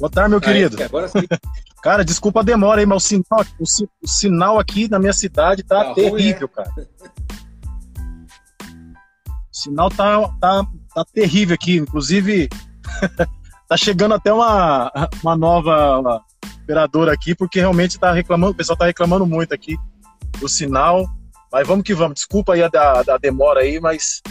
Boa tarde, meu Ah, querido. é, agora sim. Cara, desculpa a demora aí, mas o sinal, o, si- o sinal aqui na minha cidade tá Tá ruim, terrível, cara. O sinal tá, tá, tá terrível aqui. Inclusive, tá chegando até uma, uma nova operadora aqui, porque realmente tá reclamando, o pessoal tá reclamando muito aqui do sinal. Mas vamos que vamos. Desculpa aí a, da, da demora aí, mas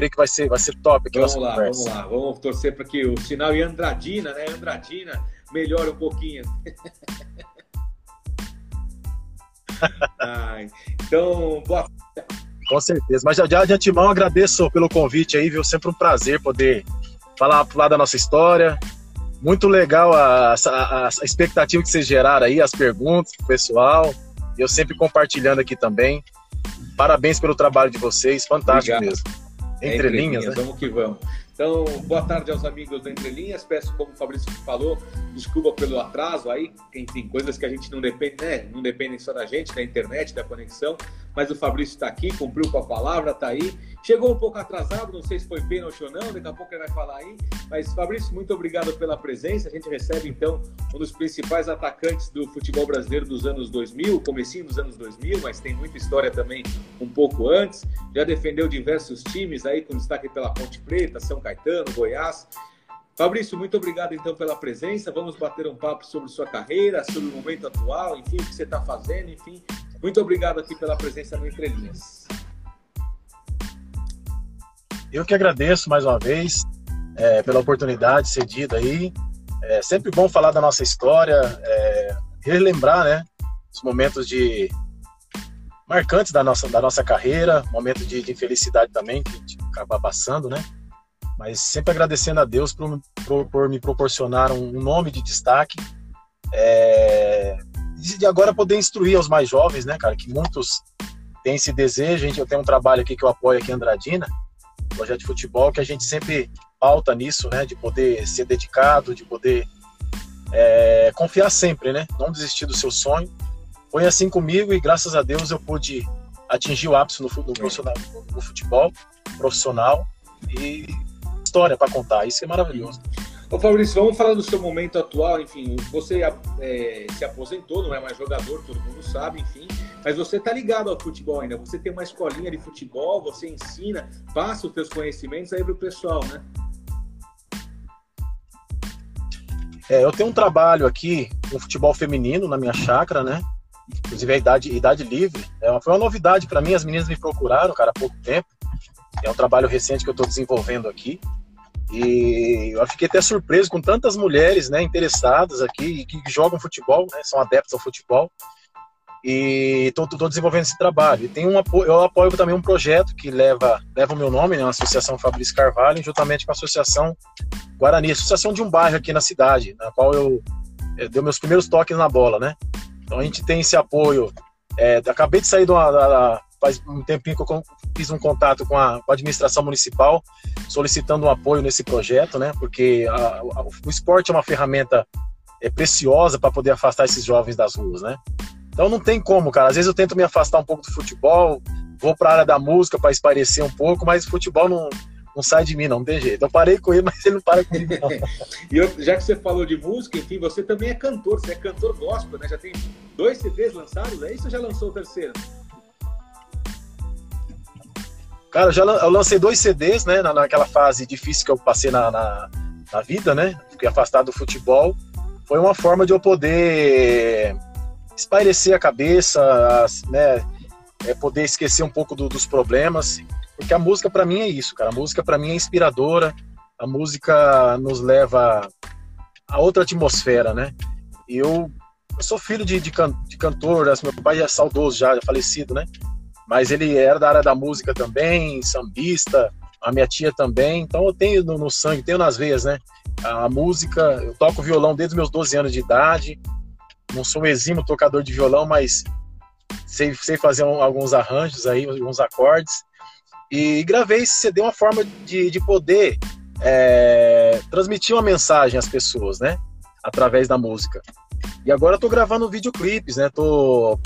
creio que vai ser, vai ser top aqui Vamos nossa lá, conversa. vamos lá. Vamos torcer para que o sinal em Andradina, né? Andradina melhore um pouquinho. Então, boa Com certeza. Mas já, já de antemão agradeço pelo convite aí, viu? Sempre um prazer poder falar, falar da nossa história. Muito legal a, a, a expectativa que vocês geraram aí, as perguntas pro pessoal. Eu sempre compartilhando aqui também. Parabéns pelo trabalho de vocês, fantástico Obrigado. mesmo. Entre, linhas, né? Vamos que vamos. Então, boa tarde aos amigos do Entre Linhas. Peço, como o Fabrício falou, desculpa pelo atraso aí. Enfim, coisas que a gente não depende, né? Não dependem só da gente, da internet, da conexão. Mas o Fabrício está aqui, cumpriu com a palavra, está aí. Chegou um pouco atrasado, não sei se foi pênalti ou não, daqui a pouco ele vai falar aí. Mas, Fabrício, muito obrigado pela presença. A gente recebe, então, um dos principais atacantes do futebol brasileiro dos anos 2000, comecinho dos anos 2000, mas tem muita história também um pouco antes. Já defendeu diversos times aí, com destaque pela Ponte Preta, São Caetano, Goiás. Fabrício, muito obrigado então pela presença. Vamos bater um papo sobre sua carreira, sobre o momento atual, enfim, o que você está fazendo, enfim. Muito obrigado aqui pela presença no Entre Linhas. Eu que agradeço mais uma vez é, pela oportunidade cedida aí. É sempre bom falar da nossa história, é, relembrar, né, os momentos de marcantes da nossa, da nossa carreira, momentos de, de infelicidade também que a gente acaba passando, né? Mas sempre agradecendo a Deus por, por, por me proporcionar um, nome de destaque. É, de agora poder instruir aos mais jovens, né, cara, que muitos têm esse desejo. Gente, eu tenho um trabalho aqui que eu apoio aqui em Andradina, projeto de futebol, que a gente sempre pauta nisso, né? De poder ser dedicado, de poder é, confiar sempre, né? Não desistir do seu sonho. Foi assim comigo e graças a Deus eu pude atingir o ápice no, no, profissional- no futebol profissional e história para contar. Isso é maravilhoso. Ô Fabrício, vamos falar do seu momento atual. Enfim, você é, se aposentou, não é mais jogador, todo mundo sabe, enfim. Mas você está ligado ao futebol ainda. Você tem uma escolinha de futebol, você ensina, passa os seus conhecimentos aí pro pessoal, né? É, eu tenho um trabalho aqui no futebol feminino na minha chácara, né? Inclusive a idade, idade livre. É uma, foi uma novidade para mim, as meninas me procuraram, cara, há pouco tempo. É um trabalho recente que eu estou desenvolvendo aqui. E eu fiquei até surpreso com tantas mulheres né, interessadas aqui, que jogam futebol, né, são adeptos ao futebol. E estou desenvolvendo esse trabalho. E tem um eu apoio também um projeto que leva, leva o meu nome, né, a Associação Fabrício Carvalho, juntamente com a Associação Guarani, associação de um bairro aqui na cidade, na qual eu, eu dei meus primeiros toques na bola, né? Então a gente tem esse apoio. É, acabei de sair de uma, da, faz um tempinho que eu fiz um contato com a, com a, administração municipal, solicitando um apoio nesse projeto, né? Porque a, a, o esporte é uma ferramenta é, preciosa para poder afastar esses jovens das ruas, né? Então não tem como, cara. Às vezes eu tento me afastar um pouco do futebol, vou para a área da música para esparecer um pouco, mas o futebol não, não sai de mim, não, não tem jeito. Eu parei com ele, mas ele não para comigo, não. e eu, já que você falou de música, enfim, você também é cantor, você é cantor gospel, né? Já tem dois CDs lançados, é isso ou já lançou o terceiro? Cara, eu já eu lancei dois CDs, né? Naquela fase difícil que eu passei na, na, na vida, né? Fiquei afastado do futebol. Foi uma forma de eu poder espairecer a cabeça, né? É poder esquecer um pouco do, dos problemas. Porque a música para mim é isso, cara. A música para mim é inspiradora. A música nos leva a outra atmosfera, né? Eu, eu sou filho de, de, can, de cantor, assim, meu pai é saudoso já, já falecido, né? Mas ele era da área da música também, sambista, a minha tia também. Então eu tenho no, no sangue, tenho nas veias, né? A, a música, eu toco violão desde meus 12 anos de idade. Não sou um exímio tocador de violão, mas sei, sei fazer um, alguns arranjos aí, alguns acordes. E gravei esse CD uma forma de, de poder é, transmitir uma mensagem às pessoas, né? Através da música. E agora eu tô gravando videoclipes, né? Tô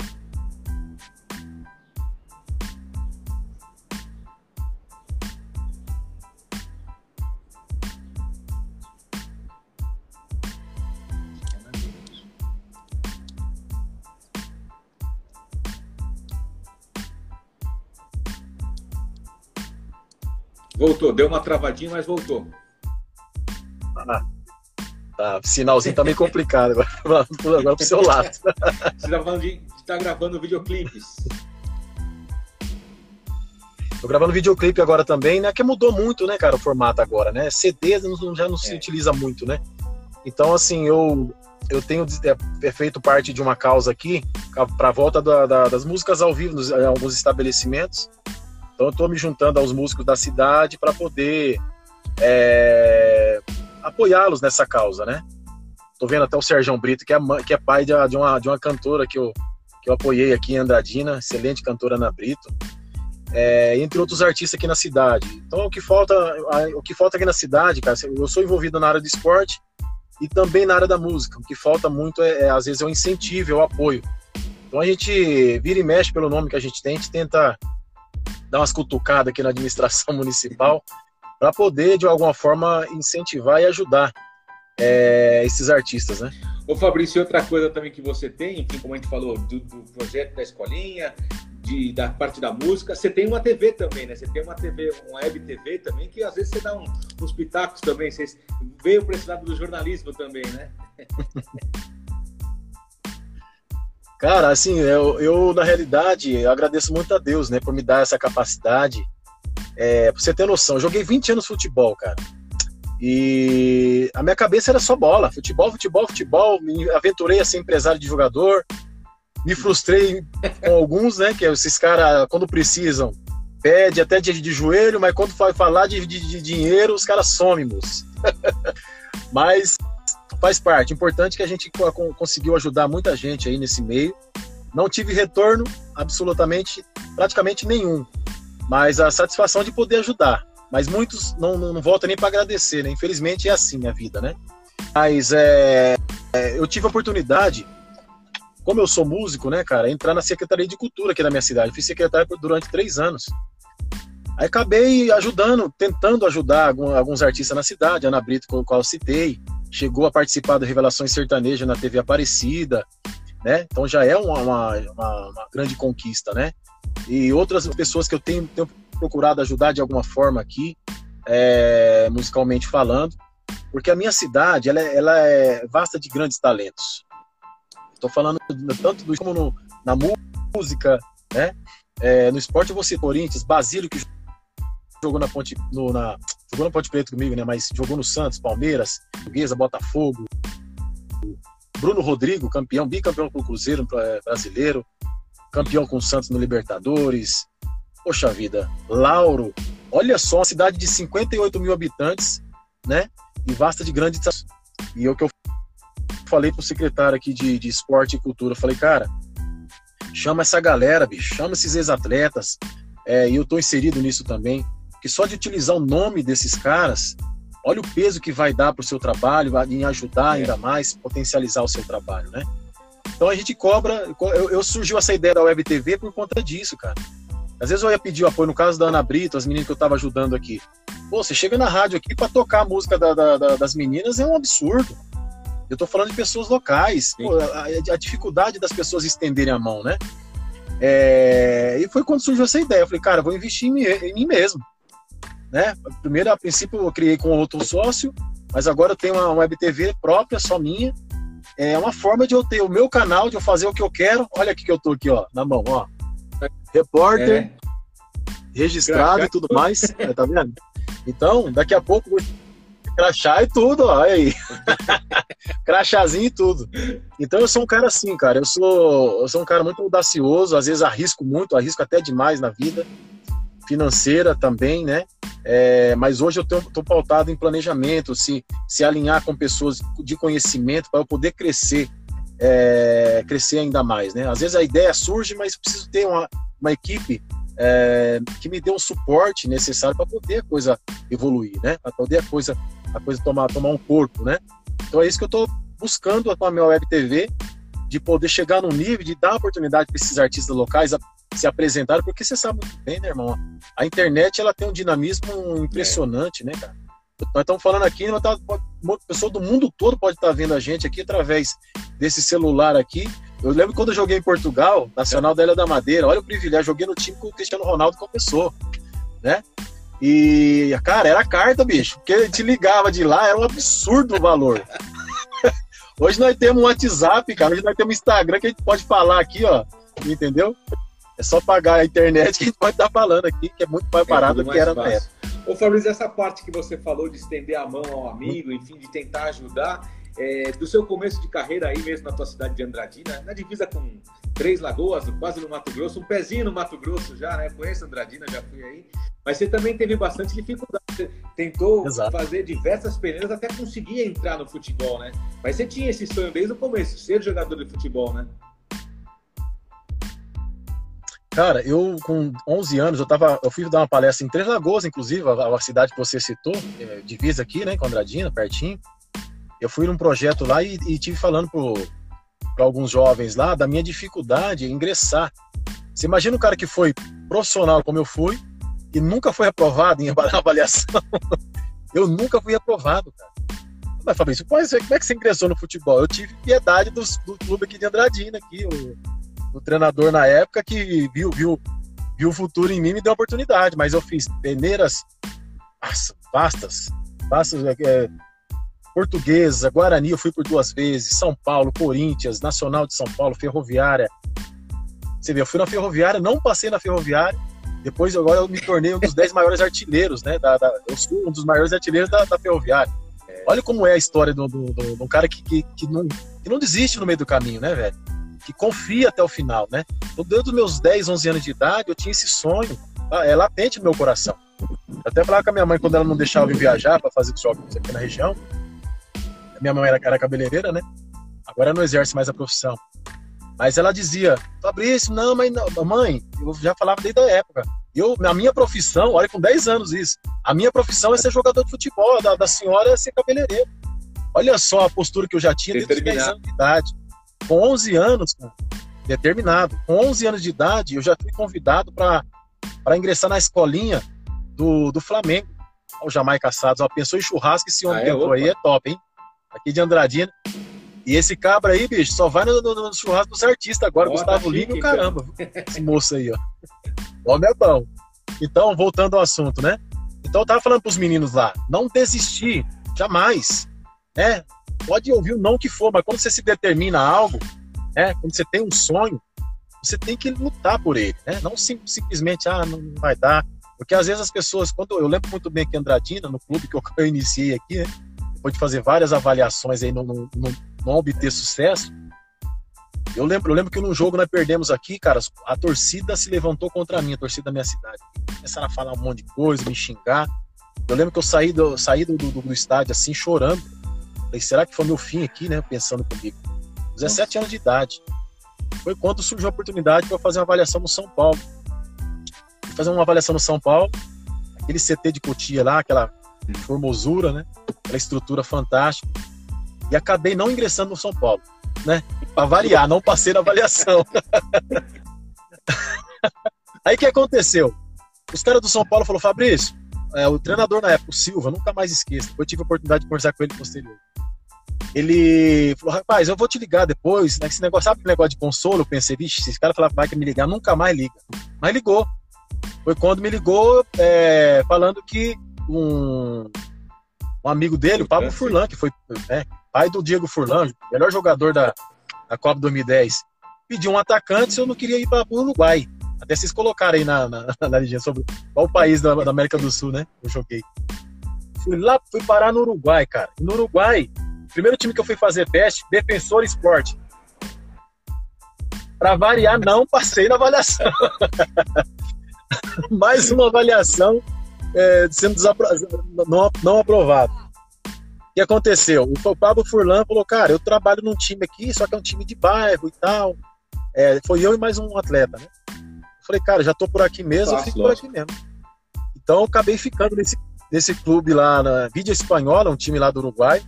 Voltou, deu uma travadinha, mas voltou. Ah, tá, sinalzinho tá meio complicado agora, agora pro seu lado. Você tá falando de estar tá gravando videoclipes. Tô gravando videoclipe agora também, né? Que mudou muito, né, cara, o formato agora, né? CD já não se é. utiliza muito, né? Então, assim, eu, eu tenho é, feito parte de uma causa aqui para a volta da, da, das músicas ao vivo nos, em alguns estabelecimentos. Então, eu estou me juntando aos músicos da cidade para poder é, apoiá-los nessa causa, né? Tô vendo até o Sérgio Brito, que é, que é pai de, de, uma, de uma cantora que eu, que eu apoiei aqui em Andradina, excelente cantora Ana Brito é, entre outros artistas aqui na cidade. Então o que falta, o que falta aqui na cidade, cara, eu sou envolvido na área do esporte e também na área da música. O que falta muito é, é às vezes é o incentivo, é o apoio. Então a gente vira e mexe pelo nome que a gente tem, a gente tenta dar umas cutucadas aqui na administração municipal para poder de alguma forma incentivar e ajudar é, esses artistas, né? Ô Fabrício, outra coisa também que você tem, enfim, como a gente falou, do, do projeto da escolinha, de, da parte da música, você tem uma TV também, né? Você tem uma TV, uma web TV também, que às vezes você dá um, uns pitacos também. Você veio para esse lado do jornalismo também, né? Cara, assim, eu, eu na realidade eu agradeço muito a Deus, né, por me dar essa capacidade. É, pra você ter noção, eu joguei 20 anos futebol, cara. E a minha cabeça era só bola, futebol, futebol, futebol. Me aventurei a ser empresário de jogador, me frustrei com alguns, né? Que esses caras, quando precisam, pede até de, de joelho, mas quando vai falar de, de, de dinheiro, os caras somem, moço. mas faz parte. Importante que a gente conseguiu ajudar muita gente aí nesse meio. Não tive retorno absolutamente, praticamente nenhum. Mas a satisfação de poder ajudar. Mas muitos não, não, não voltam nem para agradecer, né? Infelizmente é assim a vida, né? Mas é, é, eu tive a oportunidade como eu sou músico, né, cara, entrar na Secretaria de Cultura aqui da minha cidade. Fui secretário durante três anos. Aí acabei ajudando, tentando ajudar alguns artistas na cidade, Ana Brito, com o qual citei, chegou a participar do Revelações Sertaneja na TV Aparecida, né? Então já é uma, uma, uma, uma grande conquista, né? E outras pessoas que eu tenho, tenho procurado ajudar de alguma forma aqui, é, musicalmente falando, porque a minha cidade ela é, ela é vasta de grandes talentos. Estou falando tanto do como no, na música, né? É, no esporte ser Corinthians, Basílio que jogou na Ponte, no, na, jogou na Ponte Preta comigo, né? Mas jogou no Santos, Palmeiras, Portuguesa, Botafogo. Bruno Rodrigo, campeão, bicampeão com o Cruzeiro é, brasileiro, campeão com o Santos no Libertadores. Poxa vida, Lauro, olha só, uma cidade de 58 mil habitantes, né? E vasta de grandes. E é o que eu falei pro secretário aqui de, de esporte e cultura, falei, cara, chama essa galera, bicho, chama esses ex-atletas, é, e eu tô inserido nisso também, que só de utilizar o nome desses caras, olha o peso que vai dar pro seu trabalho, em ajudar é. ainda mais, potencializar o seu trabalho, né? Então a gente cobra, eu, eu surgiu essa ideia da Web TV por conta disso, cara. Às vezes eu ia pedir apoio, no caso da Ana Brito, as meninas que eu tava ajudando aqui. Pô, você chega na rádio aqui para tocar a música da, da, da, das meninas é um absurdo. Eu estou falando de pessoas locais. Pô, a, a, dificuldade das pessoas estenderem a mão, né? É, e foi quando surgiu essa ideia. Eu falei, cara, vou investir em em mim mesmo. Né? Primeiro, a princípio, eu criei com outro sócio, mas agora eu tenho uma web TV própria, só minha. É uma forma de eu ter o meu canal, de eu fazer o que eu quero. Olha aqui que eu tô aqui, ó, na mão, ó. Repórter, é. registrado e tudo mais. tá vendo? Então, daqui a pouco Crachá e tudo, ó, aí. Crachazinho e tudo. Então eu sou um cara assim, cara. Eu sou, eu sou um cara muito audacioso, às vezes arrisco muito, arrisco até demais na vida. Financeira também, né? É, mas hoje eu estou pautado em planejamento, se, se alinhar com pessoas de conhecimento para eu poder crescer, é, crescer ainda mais, né? Às vezes a ideia surge, mas preciso ter uma, uma equipe é, que me dê um suporte necessário para poder a coisa evoluir, né? Para poder a coisa a coisa tomar, tomar um corpo, né? Então é isso que eu estou buscando com a minha web TV, de poder chegar num nível de dar oportunidade para esses artistas locais se apresentarem, porque você sabe muito bem, né, irmão? A internet ela tem um dinamismo impressionante, é. né, cara? Nós estamos falando aqui, nós tá, uma pessoa do mundo todo pode estar tá vendo a gente aqui através desse celular aqui. Eu lembro quando eu joguei em Portugal, Nacional da Ilha da Madeira, olha o privilégio, joguei no time com o Cristiano Ronaldo começou, né? E, cara, era carta, bicho. Porque te ligava de lá, era um absurdo o valor. Hoje nós temos um WhatsApp, cara. Hoje nós temos um Instagram que a gente pode falar aqui, ó. Entendeu? É só pagar a internet que a gente pode estar falando aqui, que é muito mais é barato do que era na época. Ô Fabrício, essa parte que você falou de estender a mão ao amigo, enfim, de tentar ajudar, é, do seu começo de carreira aí mesmo na tua cidade de Andradina, na divisa com Três Lagoas, quase no Mato Grosso, um pezinho no Mato Grosso já, né? Conheço Andradina, já fui aí. Mas você também teve bastante dificuldade. Você tentou Exato. fazer diversas peneiras até conseguir entrar no futebol, né? Mas você tinha esse sonho desde o começo, ser jogador de futebol, né? Cara, eu com 11 anos, eu tava, eu fui dar uma palestra em Três Lagoas, inclusive, a, a cidade que você citou, é, divisa aqui, né, com Andradina, pertinho. Eu fui num projeto lá e, e tive falando para alguns jovens lá da minha dificuldade em ingressar. Você imagina um cara que foi profissional como eu fui e nunca foi aprovado em avaliação. eu nunca fui aprovado, cara. Mas Fabrício, como é que você ingressou no futebol? Eu tive piedade do, do clube aqui de Andradina, aqui, o, o treinador na época que viu, viu, viu o futuro em mim e me deu a oportunidade. Mas eu fiz peneiras vastas, vastas, é, Portuguesa, Guarani, eu fui por duas vezes, São Paulo, Corinthians, Nacional de São Paulo, Ferroviária. Você vê, eu fui na Ferroviária, não passei na Ferroviária, depois agora eu me tornei um dos dez maiores artilheiros, né? Da, da, eu sou um dos maiores artilheiros da, da Ferroviária. Olha como é a história de um cara que, que, que, não, que não desiste no meio do caminho, né, velho? Que confia até o final, né? Então, desde os meus 10, 11 anos de idade, eu tinha esse sonho, tá? é latente no meu coração. Eu até falava com a minha mãe quando ela não deixava eu viajar para fazer jogos aqui na região. Minha mãe era, era cabeleireira, né? Agora não exerce mais a profissão. Mas ela dizia, Fabrício, não, mas não, mãe, eu já falava desde a época. Eu, na minha profissão, olha, com 10 anos isso, a minha profissão é ser jogador de futebol, da, da senhora é ser cabeleireiro. Olha só a postura que eu já tinha desde os 10 anos de idade. Com 11 anos, cara, determinado. Com 11 anos de idade, eu já fui convidado para ingressar na escolinha do, do Flamengo. O Jamaica Assados. Ó, pensou em churrasco, esse homem ah, é, aí é top, hein? Aqui de Andradina. E esse cabra aí, bicho, só vai no, no, no churrasco dos artistas agora, Gustavo Lima e o caramba. Esse moço aí, ó. O homem é bom. Então, voltando ao assunto, né? Então eu tava falando pros meninos lá, não desistir, jamais. Né? Pode ouvir o não que for, mas quando você se determina a algo, né? quando você tem um sonho, você tem que lutar por ele, né? Não sim, simplesmente, ah, não vai dar. Porque às vezes as pessoas, quando eu lembro muito bem que Andradina, no clube que eu, iniciei aqui, né? depois de fazer várias avaliações aí, não, não obter sucesso, eu lembro, eu lembro que num jogo nós perdemos aqui, cara, a torcida se levantou contra mim, a torcida da minha cidade. Começaram a falar um monte de coisa, me xingar. Eu lembro que eu saí do, saí do, do, do estádio assim, chorando. Falei, será que foi meu fim aqui, né? Pensando comigo. 17 Nossa. anos de idade. Foi quando surgiu a oportunidade para fazer uma avaliação no São Paulo. Fazer uma avaliação no São Paulo, aquele CT de Cotia lá, aquela formosura, né? Aquela estrutura fantástica. E acabei não ingressando no São Paulo né? Para variar, não passei na avaliação. Aí o que aconteceu? Os caras do São Paulo falaram, Fabrício, é, o treinador na época, o Silva, nunca mais esqueço. Eu tive a oportunidade de conversar com ele posterior. Ele falou, rapaz, eu vou te ligar depois, né? Esse negócio, sabe aquele negócio de consolo? Eu pensei, vixe, se esse cara falar vai que me ligar, nunca mais liga. Mas ligou. Foi quando me ligou é, falando que um, um amigo dele, o Pablo Furlan, que foi é, pai do Diego Furlan, melhor jogador da, da Copa 2010, pediu um atacante se eu não queria ir para o Uruguai. Até vocês colocaram aí na, na, na legenda sobre qual país da, da, América do Sul, né? Eu joguei. Fui lá, fui parar no Uruguai, cara. no Uruguai, primeiro time que eu fui fazer teste, Defensor Esporte. Para variar, não passei na avaliação. Mais uma avaliação é, sendo não, não aprovado que aconteceu? O Pablo Furlan falou, cara, eu trabalho num time aqui, só que é um time de bairro e tal. É, foi eu e mais um atleta, né? Eu falei, cara, já tô por aqui mesmo, Fácil, eu fico lógico. por aqui mesmo. Então eu acabei ficando nesse, nesse clube lá na Vídea Espanhola, um time lá do Uruguai.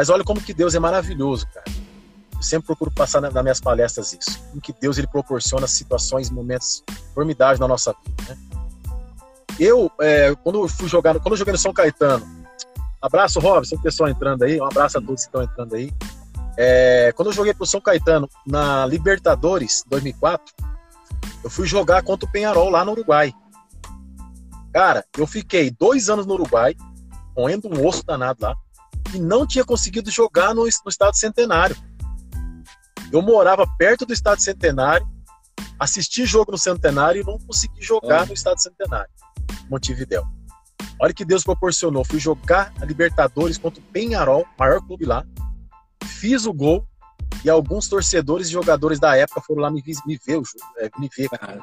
Mas olha como que Deus é maravilhoso, cara. Eu sempre procuro passar nas minhas palestras isso. Como que Deus ele proporciona situações, momentos formidáveis na nossa vida, né? Eu, é, quando eu fui jogar, quando eu joguei no São Caetano, Abraço, Robson, o pessoal entrando aí. Um abraço a todos que estão entrando aí. É, quando eu joguei pro São Caetano na Libertadores 2004, eu fui jogar contra o Penharol lá no Uruguai. Cara, eu fiquei dois anos no Uruguai, moendo um osso danado lá, e não tinha conseguido jogar no, no Estado Centenário. Eu morava perto do Estado Centenário, assisti jogo no Centenário e não consegui jogar oh. no Estado Centenário, Montevidéu. Olha que Deus proporcionou. Fui jogar a Libertadores contra o Penharol, maior clube lá. Fiz o gol e alguns torcedores e jogadores da época foram lá me, me ver, é, me ver, cara.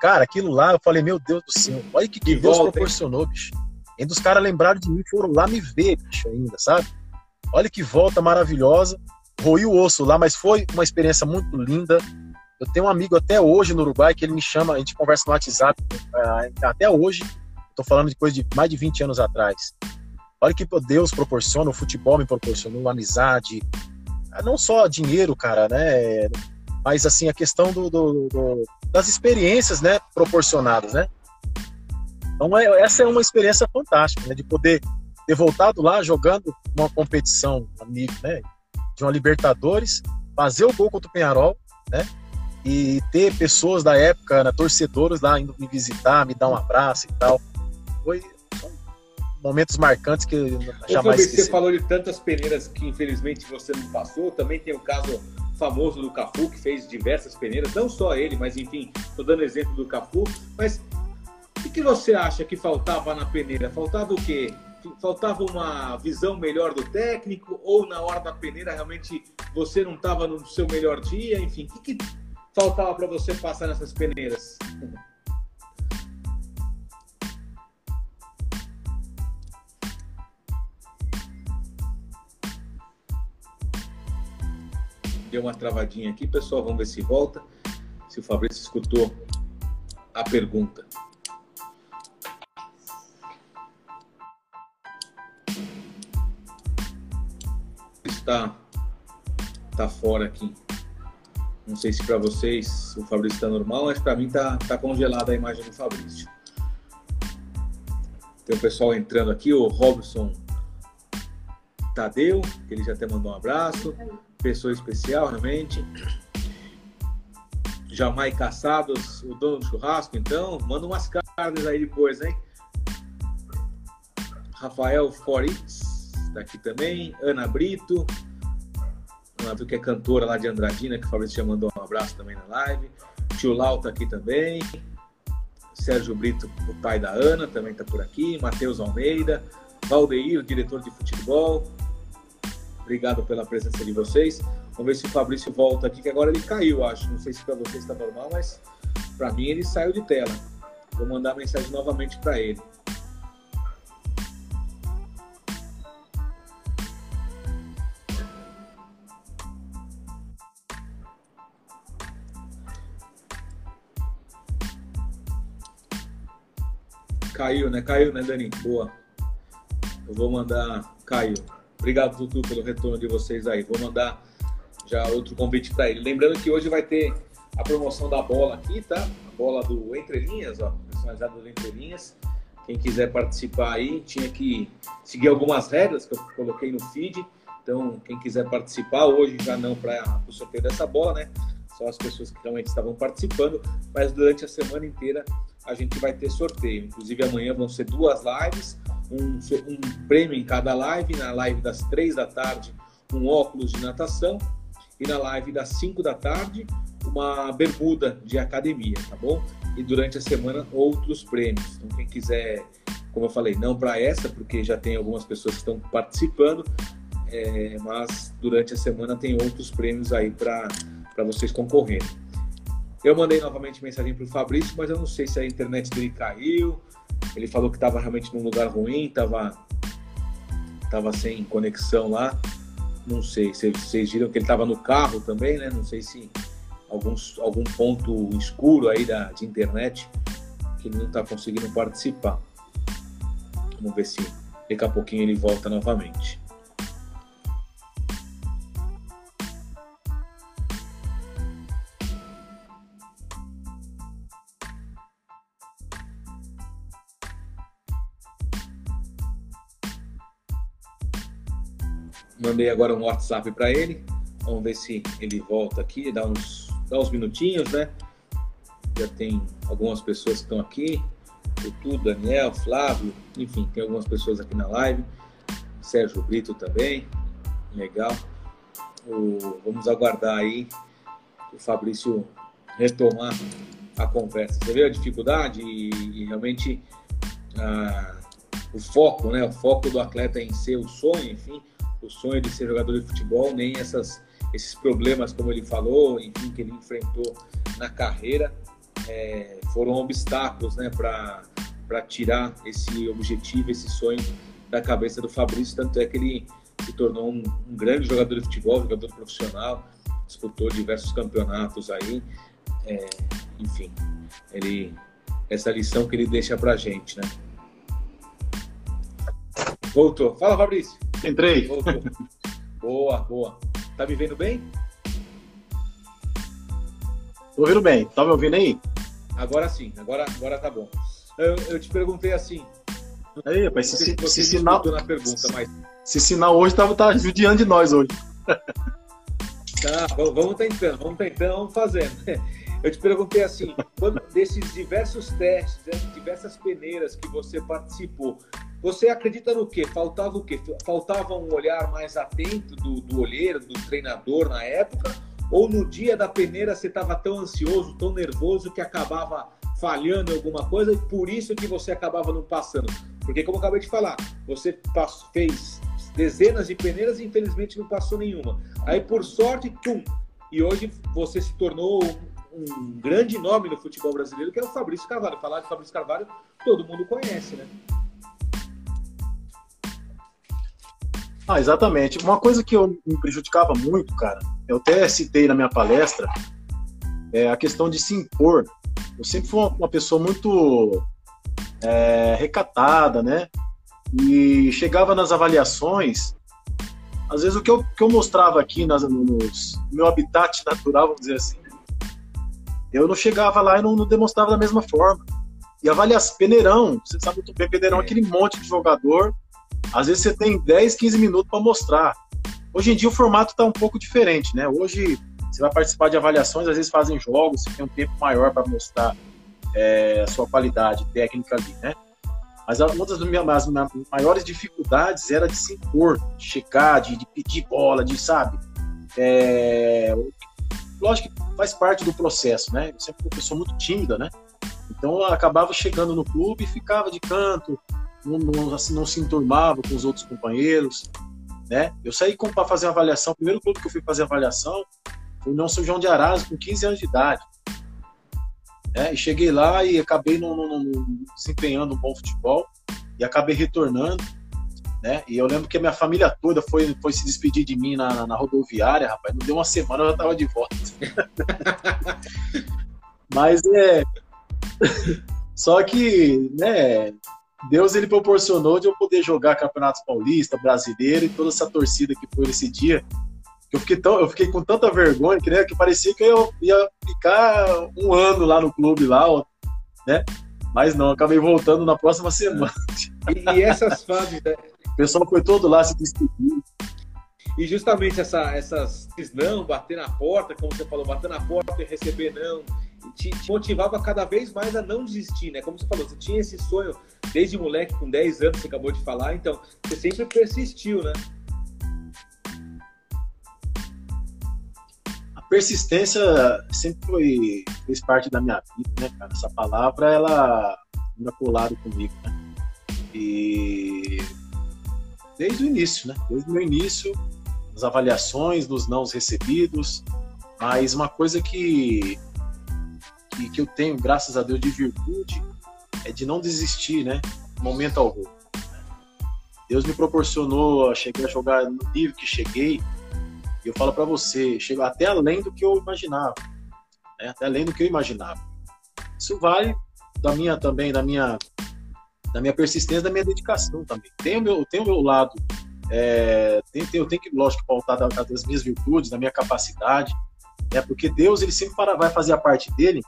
Cara, aquilo lá, eu falei, meu Deus do céu, olha que, que Deus volta, proporcionou, hein? bicho. Ainda os caras lembraram de mim, foram lá me ver, bicho, ainda, sabe? Olha que volta maravilhosa. Roí o osso lá, mas foi uma experiência muito linda. Eu tenho um amigo até hoje no Uruguai que ele me chama, a gente conversa no WhatsApp é, até hoje. Estou falando de coisa de mais de 20 anos atrás. Olha que Deus proporciona, o futebol me proporcionou, amizade, não só dinheiro, cara, né? Mas assim, a questão do, do, do das experiências, né, proporcionadas, né? Então é, essa é uma experiência fantástica, né, de poder ter voltado lá jogando uma competição, amigo, né, de uma Libertadores, fazer o gol contra o Penharol, né, e ter pessoas da época, né, torcedores lá indo me visitar, me dar um abraço e tal. Foi momentos marcantes que eu jamais esqueci. Você falou de tantas peneiras que infelizmente você não passou. Também tem o caso famoso do Cafu, que fez diversas peneiras, não só ele, mas enfim, estou dando exemplo do Cafu. Mas o que você acha que faltava na peneira? Faltava o quê? Faltava uma visão melhor do técnico? Ou na hora da peneira realmente você não estava no seu melhor dia? Enfim, o que, faltava para você passar nessas peneiras? Deu uma travadinha aqui, pessoal. Vamos ver se volta. Se o Fabrício escutou a pergunta. Está tá fora aqui. Não sei se para vocês o Fabrício está normal, mas para mim tá, tá congelada a imagem do Fabrício. Tem o pessoal entrando aqui, o Robson Tadeu, que ele já até mandou um abraço. Pessoa especial, realmente. Jamais caçados, o dono do churrasco, então. Manda umas carnes aí depois, hein? Rafael Foritz, tá aqui também. Ana Brito. Ana Brito, que é cantora lá de Andradina, que o Fabrício já mandou um abraço também na live. Tio Lau tá aqui também. Sérgio Brito, o pai da Ana, também tá por aqui. Matheus Almeida. Valdeir, diretor de futebol. Obrigado pela presença de vocês. Vamos ver se o Fabrício volta aqui, que agora ele caiu, acho. Não sei se para vocês está normal, mas para mim ele saiu de tela. Vou mandar mensagem novamente para ele. Caiu, né? Caiu, né, Dani? Boa. Eu vou mandar. Caiu. Obrigado, Dudu, pelo retorno de vocês aí. Vou mandar já outro convite para ele. Lembrando que hoje vai ter a promoção da bola aqui, tá? A bola do Entre Linhas, ó, personalizada do Entre Linhas. Quem quiser participar aí, tinha que seguir algumas regras que eu coloquei no feed. Então, quem quiser participar, hoje já não para o sorteio dessa bola, né? Só as pessoas que realmente estavam participando, mas durante a semana inteira a gente vai ter sorteio. Inclusive, amanhã vão ser duas lives um, um prêmio em cada live. Na live das três da tarde, um óculos de natação. E na live das 5 da tarde, uma bermuda de academia, tá bom? E durante a semana, outros prêmios. Então, quem quiser, como eu falei, não para essa, porque já tem algumas pessoas que estão participando, é, mas durante a semana tem outros prêmios aí para vocês concorrerem. Eu mandei novamente mensagem para o Fabrício, mas eu não sei se a internet dele caiu, ele falou que estava realmente num lugar ruim, estava tava sem conexão lá. Não sei, vocês viram que ele estava no carro também, né? Não sei se alguns, algum ponto escuro aí da, de internet que ele não está conseguindo participar. Vamos ver se daqui a pouquinho ele volta novamente. Mandei agora um WhatsApp para ele. Vamos ver se ele volta aqui, dá uns, dá uns minutinhos, né? Já tem algumas pessoas que estão aqui. Tutu, Daniel, Flávio, enfim, tem algumas pessoas aqui na live. Sérgio Brito também, legal. O, vamos aguardar aí o Fabrício retomar a conversa. Você vê a dificuldade e, e realmente a, o foco, né? O foco do atleta em ser o sonho, enfim, o sonho de ser jogador de futebol, nem essas, esses problemas, como ele falou, enfim, que ele enfrentou na carreira, é, foram obstáculos, né, para tirar esse objetivo, esse sonho da cabeça do Fabrício. Tanto é que ele se tornou um, um grande jogador de futebol, jogador profissional, disputou diversos campeonatos aí. É, enfim, ele essa lição que ele deixa pra gente, né? Voltou. Fala, Fabrício. Entrei. Boa, boa. Tá me vendo bem? Tô ouvindo bem. Tá me ouvindo aí? Agora sim, agora, agora tá bom. Eu, eu te perguntei assim. Aí, rapaz, se, se, se sinal. Na pergunta, mas... Se sinal hoje tava tá judiando de nós hoje. Tá, vamos tentando, vamos tentando, vamos fazendo. Eu te perguntei assim, quando, desses diversos testes, diversas peneiras que você participou, você acredita no quê? Faltava o quê? Faltava um olhar mais atento do, do olheiro, do treinador na época? Ou no dia da peneira você estava tão ansioso, tão nervoso que acabava falhando em alguma coisa e por isso que você acabava não passando? Porque como eu acabei de falar, você fez dezenas de peneiras e infelizmente não passou nenhuma. Aí por sorte, tum! E hoje você se tornou um grande nome no futebol brasileiro, que é o Fabrício Carvalho. Falar de Fabrício Carvalho, todo mundo conhece, né? Ah, exatamente. Uma coisa que eu me prejudicava muito, cara, eu até citei na minha palestra, é a questão de se impor. Eu sempre fui uma, pessoa muito é, recatada, né? E chegava nas avaliações, às vezes o que eu, que eu mostrava aqui nas, nos, no meu habitat natural, vamos dizer assim, eu não chegava lá e não, não demonstrava da mesma forma. E avaliação, peneirão, você sabe muito bem, peneirão é aquele monte de jogador às vezes você tem 10, 15 minutos para mostrar. Hoje em dia o formato está um pouco diferente, né? Hoje você vai participar de avaliações, às vezes fazem jogos, você tem um tempo maior para mostrar é, a sua qualidade técnica ali, né? Mas uma das minhas maiores dificuldades era de se impor, de chegar, de, de pedir bola, de, sabe? É... Lógico que faz parte do processo, né? Eu sempre fui uma pessoa muito tímida, né? Então eu acabava chegando no clube e ficava de canto, não, não, não se enturmava com os outros companheiros, né? Eu saí para fazer avaliação, o primeiro clube que eu fui fazer avaliação foi o São João de Arás, com 15 anos de idade. Né? E cheguei lá e acabei não, não, não, desempenhando um bom futebol e acabei retornando. Né? E eu lembro que a minha família toda foi, foi se despedir de mim na, na rodoviária, rapaz. Não deu uma semana, eu já estava de volta. Mas é. Só que, né, Deus ele proporcionou de eu poder jogar Campeonatos Paulista, Brasileiro e toda essa torcida que foi nesse dia. Eu fiquei, tão, eu fiquei com tanta vergonha que, né, que parecia que eu ia ficar um ano lá no clube, lá, né? Mas não, acabei voltando na próxima semana. E, e essas fases. Né? O pessoal foi todo lá se despedir. E justamente essa, essas não, bater na porta, como você falou, bater na porta e receber não, te, te, motivava cada vez mais a não desistir, né? Como você falou, você tinha esse sonho desde moleque, com 10 anos, você acabou de falar, então você sempre persistiu, né? A persistência sempre foi, fez parte da minha vida, né, cara? Essa palavra, ela anda colado comigo, né? E desde o início, né? Desde o meu início, as avaliações, dos não recebidos, mas uma coisa que que, que eu tenho, graças a Deus, de virtude é de não desistir, né? Momento algum. Deus me proporcionou chegar a jogar no nível que cheguei. E eu falo para você, chegou até além do que eu imaginava, né? até além do que eu imaginava. Isso vale da minha também, da minha, da minha persistência, da minha dedicação também. Tem o meu, tem o meu lado, é, tem, tem, eu tenho que, lógico, pautar das minhas virtudes, da minha capacidade, né? Porque Deus ele sempre vai fazer a parte dele,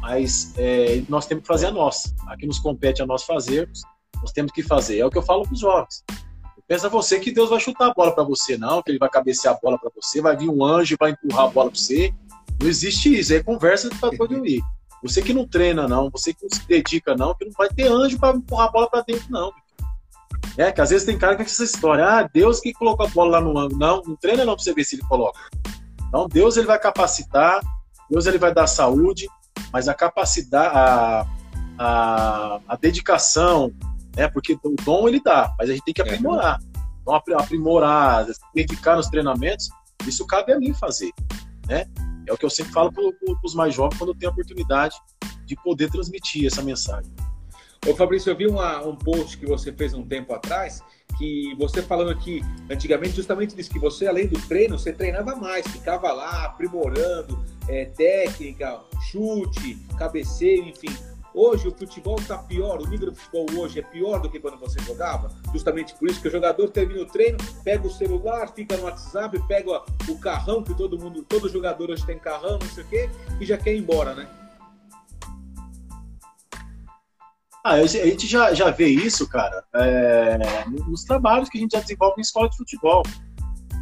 mas é, nós temos que fazer a nossa. Aqui nos compete a nós fazermos, nós temos que fazer. É o que eu falo para os jovens. Pensa você que Deus vai chutar a bola para você, não, que ele vai cabecear a bola para você, vai vir um anjo vai empurrar a bola para você. Não existe isso, é conversa para dormir. Você que não treina, não, você que não se dedica, não, que não vai ter anjo para empurrar a bola para dentro, não. É, que às vezes tem cara que essa história, ah, Deus que colocou a bola lá no ângulo. Não, não treina não para você ver se ele coloca. Então, Deus ele vai capacitar, Deus ele vai dar saúde, mas a capacidade, a, a, a dedicação, né, porque o dom ele dá, mas a gente tem que é. aprimorar. Então, aprimorar, dedicar nos treinamentos, isso cabe a mim fazer, né? É o que eu sempre falo para os mais jovens quando eu tenho a oportunidade de poder transmitir essa mensagem. Ô Fabrício, eu vi uma, um post que você fez um tempo atrás, que você falando que antigamente justamente disse que você, além do treino, você treinava mais, ficava lá aprimorando é, técnica, chute, cabeceio, enfim. Hoje o futebol está pior, o nível do futebol hoje é pior do que quando você jogava. Justamente por isso que o jogador termina o treino, pega o celular, fica no WhatsApp, pega o carrão, que todo mundo, todo jogador hoje tem carrão, não sei o quê, e já quer ir embora, né? Ah, a gente já, já vê isso, cara, é, nos trabalhos que a gente já desenvolve em escola de futebol.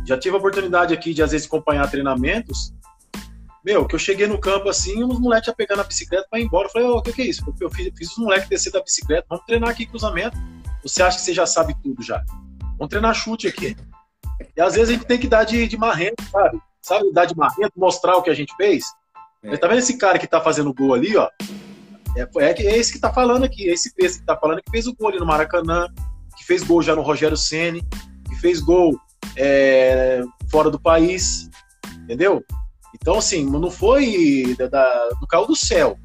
Já tive a oportunidade aqui de, às vezes, acompanhar treinamentos meu, que eu cheguei no campo assim, uns moleques já pegando a bicicleta para ir embora. Eu falei, o oh, que, que é isso? Eu fiz, fiz os moleques descer da bicicleta, vamos treinar aqui cruzamento. Você acha que você já sabe tudo já? Vamos treinar chute aqui. E às vezes a gente tem que dar de, de marrento, sabe? Sabe, dar de marrento, mostrar o que a gente fez. É. Tá vendo esse cara que tá fazendo gol ali, ó? É, é, é esse que tá falando aqui, é esse, esse que tá falando que fez o gol ali no Maracanã, que fez gol já no Rogério Ceni, que fez gol é, fora do país, entendeu? Então, assim, não foi da, da, do carro do céu.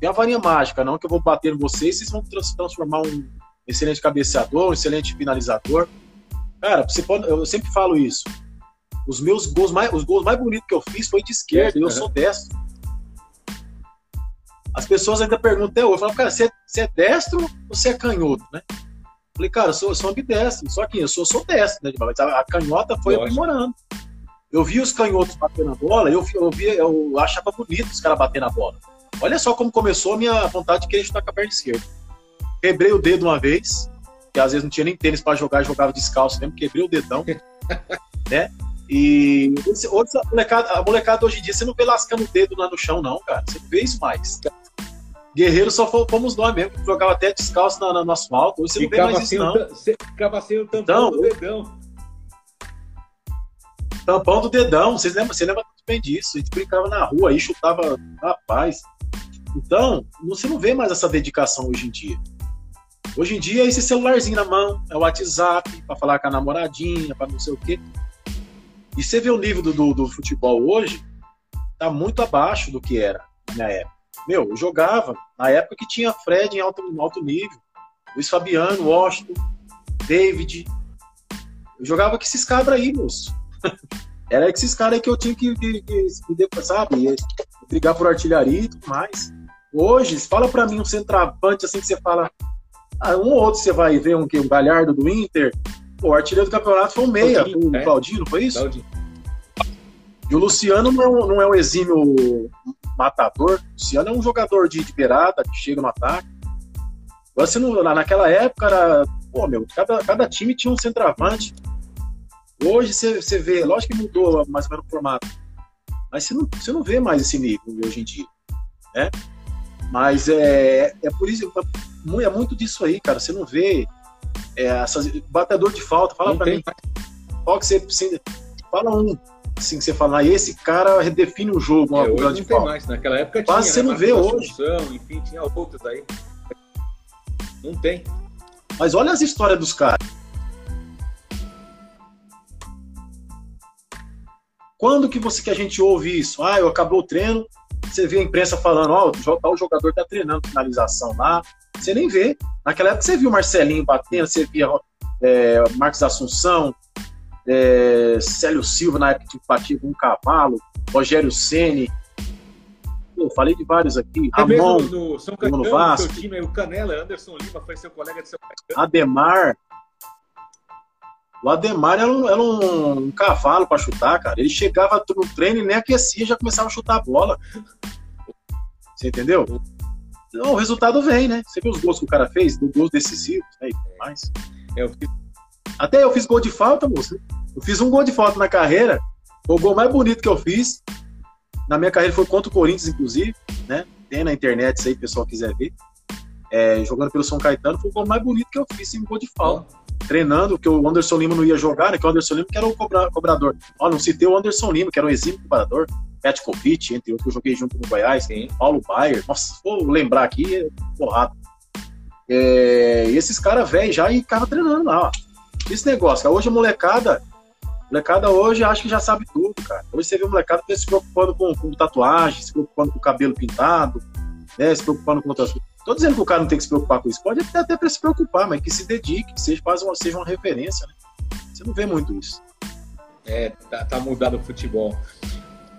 Tem a varinha mágica, não que eu vou bater em vocês, vocês vão se transformar um excelente cabeceador, um excelente finalizador. Cara, você pode, eu sempre falo isso. Os meus gols mais, os gols mais bonitos que eu fiz foi de esquerda, e eu sou destro. As pessoas ainda perguntam até hoje, falam, cara, você, é, você é destro ou você é canhoto, né? Falei, cara, eu sou, eu sou ambidestro, só que eu sou, sou destro, né? Mas a, a canhota foi Lógico. aprimorando. Eu vi os canhotos bater na bola, eu, eu, vi, eu achava bonito os caras bater na bola. Olha só como começou a minha vontade de querer chutar com a perna esquerda. Quebrei o dedo uma vez, que às vezes não tinha nem tênis para jogar, jogava descalço mesmo, quebrei o dedão. né? E hoje, a, molecada, a molecada hoje em dia, você não vê lascando o dedo lá no chão, não, cara. Você não vê isso mais. Guerreiro só fomos nós mesmo, que jogava até descalço na, na, no asfalto. Hoje você ficava não vê mais isso, não. Você ficava sem o tampão então, do dedão. Tampão do dedão, vocês lembram? Você lembra muito bem disso? A gente brincava na rua aí, chutava, rapaz. Então, você não vê mais essa dedicação hoje em dia. Hoje em dia é esse celularzinho na mão, é o WhatsApp, para falar com a namoradinha, para não sei o quê. E você vê o nível do, do, do, futebol hoje, tá muito abaixo do que era na minha época. Meu, eu jogava na época que tinha Fred em alto, alto nível, Luiz Fabiano, Washington, David. Eu jogava com esses cabras aí, moço. Era esses caras aí que eu tinha que, que, que, que sabe, brigar por artilharia e tudo mais. Hoje, fala para mim um centroavante assim que você fala, ah, um ou outro você vai ver um, um Galhardo do Inter, Pô, o artilheiro do campeonato foi o Meia, Claudinho, o é? Claudinho, foi isso? Claudinho. E o Luciano não é, um, não é um exímio matador. O Luciano é um jogador de, de beirada, que chega no ataque. Você não, naquela época era. Pô, meu, cada, cada time tinha um centroavante. Hoje você, vê, lógico que mudou mais ou menos o formato, mas você não, você não vê mais esse nível hoje em dia, né? Mas é, é por isso, é muito disso aí, cara. Você não vê é, essas, batedor de falta, fala para mim. Qual que você assim, fala um assim que você fala, ah, esse cara redefine o jogo, é, hoje de. Mais. Naquela época Quase tinha, você né? não vê hoje. Enfim, tinha outros aí. Não tem. Mas olha as histórias dos caras. Quando que você que a gente ouve isso? Ah, eu acabou o treino, você vê a imprensa falando, ó, oh, o jogador tá treinando finalização lá. Você nem vê. Naquela época você viu o Marcelinho batendo, você via é, Marcos Assunção, é, Célio Silva na época que batia com um cavalo, Rogério Ceni. Eu falei de vários aqui. É Ramon, no, São Caetano, no Vasco. Seu time, o Canela, Anderson Lima foi seu colega de São Caetano. Ademar, o Ademar era um, era um, cavalo para chutar, cara. Ele chegava no treino e nem aquecia, já começava a chutar a bola. Você entendeu? Então, o resultado vem, né? Você viu os gols que o cara fez, gols decisivos, né? E mais. Eu fiz... Até eu fiz gol de falta, moço. Eu fiz um gol de falta na carreira. O gol mais bonito que eu fiz na minha carreira foi contra o Corinthians, inclusive, né? tem na internet, se aí o pessoal quiser ver. É, jogando pelo São Caetano, foi o gol mais bonito que eu fiz em gol de falta. Treinando, que o Anderson Lima não ia jogar, né? Que o Anderson Lima que era o cobra, cobrador. Ó, não citei o Anderson Lima, que era um exímio cobrador. Petkovic, entre outros, que eu joguei junto no Goiás. Sim. Paulo Baier. Nossa, vou lembrar aqui, é porrada. É, e esses caras velhos já e cara treinando lá, ó. Esse negócio, hoje a molecada, molecada hoje acho que já sabe tudo, cara. Hoje você vê o molecada se preocupando com, com tatuagem, se preocupando com o cabelo pintado, né, se preocupando com outras coisas. Tô dizendo que o cara não tem que se preocupar com isso. Pode até, até se preocupar, mas que se dedique, que seja, faz uma, seja uma referência, né? Você não vê muito isso. É, tá, tá mudado o futebol.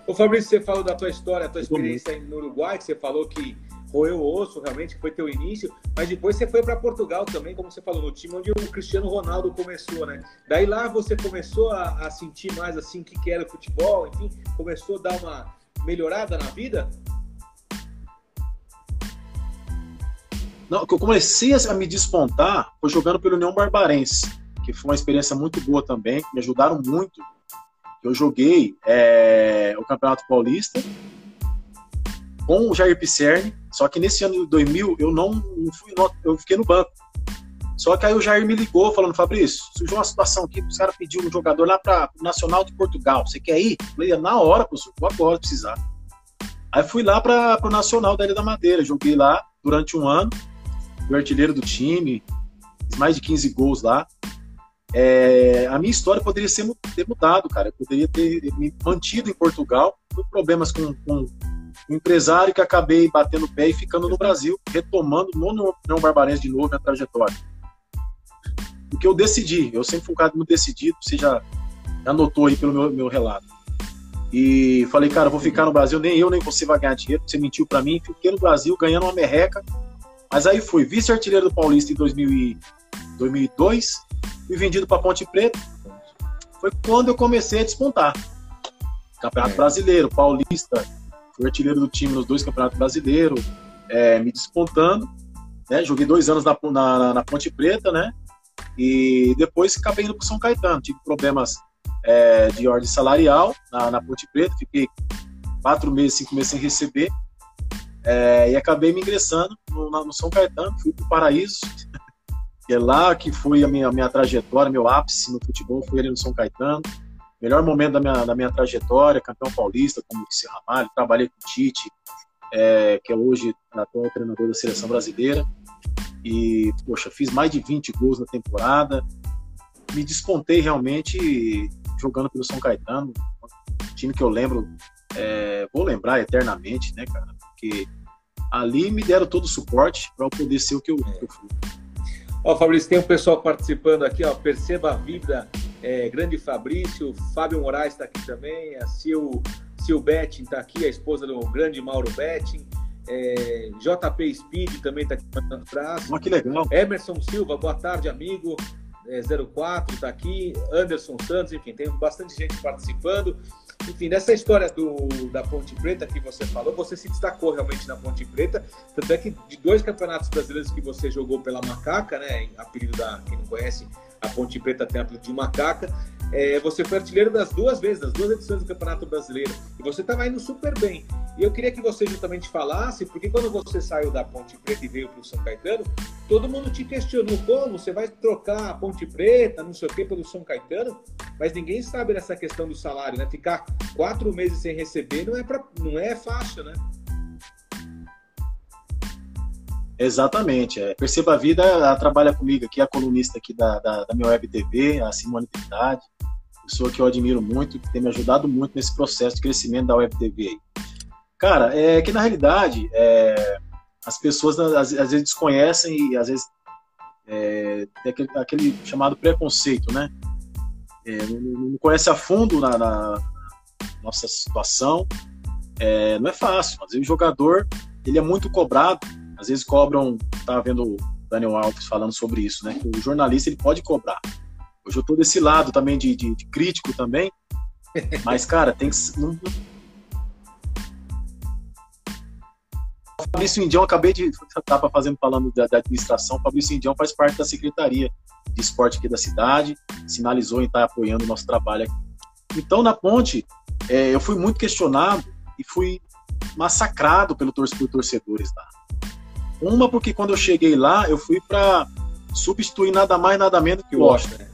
Ô Fabrício, você falou da tua história, a tua experiência no Uruguai, que você falou que roeu o osso, realmente, que foi teu início, mas depois você foi para Portugal também, como você falou, no time onde o Cristiano Ronaldo começou, né? Daí lá você começou a, a sentir mais assim o que, que era o futebol, enfim, começou a dar uma melhorada na vida? Não, que eu comecei a me despontar foi jogando pelo União Barbarense, que foi uma experiência muito boa também, me ajudaram muito. Eu joguei é, o Campeonato Paulista com o Jair Pisserni, só que nesse ano de 2000 eu não, fui, eu fiquei no banco. Só que aí o Jair me ligou falando, Fabrício, surgiu uma situação aqui, os caras pediram um jogador lá para o Nacional de Portugal, você quer ir? Eu falei, na hora, professor, vou agora precisar. Aí fui lá para o Nacional da Ilha da Madeira, joguei lá durante um ano, fui artilheiro do time, fiz mais de 15 gols lá. É, a minha história poderia ser, ter mudado, cara. Eu poderia ter me mantido em Portugal, por problemas com, com empresário que acabei batendo o pé e ficando no Brasil, retomando no União Barbarense de novo minha trajetória. O que eu decidi, eu sempre fui um cara muito decidido, você já anotou aí pelo meu, meu relato. E falei, cara, vou ficar no Brasil, nem eu nem você vai ganhar dinheiro, você mentiu para mim, fiquei no Brasil ganhando uma merreca. Mas aí fui vice-artilheiro do Paulista em 2000 2002, fui vendido para Ponte Preta. Foi quando eu comecei a despontar. Campeonato é. Brasileiro, Paulista, fui artilheiro do time nos dois campeonatos brasileiros, é, me despontando. Né? Joguei dois anos na, na, na, Ponte Preta, né? E depois acabei indo para São Caetano. Tive problemas é, de ordem salarial na, na, Ponte Preta, fiquei quatro meses, cinco meses sem receber. É, e acabei me ingressando no, no São Caetano, fui para o Paraíso. que é lá que foi a minha, minha trajetória, meu ápice no futebol, foi ali no São Caetano melhor momento da minha, da minha trajetória, campeão paulista, como disse Ramalho, trabalhei com o Tite, é, que é hoje atual treinador da seleção brasileira. E, poxa, fiz mais de 20 gols na temporada. Me despontei realmente jogando pelo São Caetano, um time que eu lembro, é, vou lembrar eternamente, né, cara? Porque ali me deram todo o suporte para eu poder ser o que eu, que eu fui. Ó, Fabrício, tem um pessoal participando aqui, ó. Perceba a vida é, grande Fabrício, Fábio Moraes está aqui também, a Sil, Sil Betting está aqui, a esposa do grande Mauro Betting, é, JP Speed também está aqui atrás. Oh, que legal. Emerson Silva, boa tarde, amigo. É, 04 está aqui, Anderson Santos, enfim, tem bastante gente participando. Enfim, nessa história do, da Ponte Preta que você falou, você se destacou realmente na Ponte Preta. Tanto é que de dois campeonatos brasileiros que você jogou pela Macaca, né? Apelido da, quem não conhece, a Ponte Preta Templo de Macaca. É, você foi artilheiro das duas vezes, das duas edições do Campeonato Brasileiro. E você estava indo super bem. E eu queria que você justamente falasse, porque quando você saiu da Ponte Preta e veio para o São Caetano, todo mundo te questionou como você vai trocar a Ponte Preta, não sei o que, pelo São Caetano, mas ninguém sabe dessa questão do salário, né? Ficar quatro meses sem receber não é, pra, não é fácil, né? Exatamente. É. Perceba a Vida, ela trabalha comigo aqui, a colunista aqui da, da, da minha web TV, a Simone Trindade, pessoa que eu admiro muito, que tem me ajudado muito nesse processo de crescimento da web TV. Cara, é que na realidade é, as pessoas às, às, vezes desconhecem e às vezes é, tem aquele, aquele, chamado preconceito, né? É, não, não, conhece a fundo na, na nossa situação. É, não é fácil. Vezes o jogador ele é muito cobrado às vezes cobram, estava vendo o Daniel Alves falando sobre isso, né? Que o jornalista ele pode cobrar. Hoje eu estou desse lado também de, de, de, crítico também, mas cara, tem que não... Fabrício Indião, acabei de estava fazendo falando da, da, administração. Fabrício Indião faz parte da secretaria de esporte aqui da cidade, sinalizou em estar apoiando o nosso trabalho aqui. Então na ponte, é, eu fui muito questionado e fui massacrado pelo por torcedores lá. Uma porque quando eu cheguei lá, eu fui para substituir nada mais nada menos que o Washington.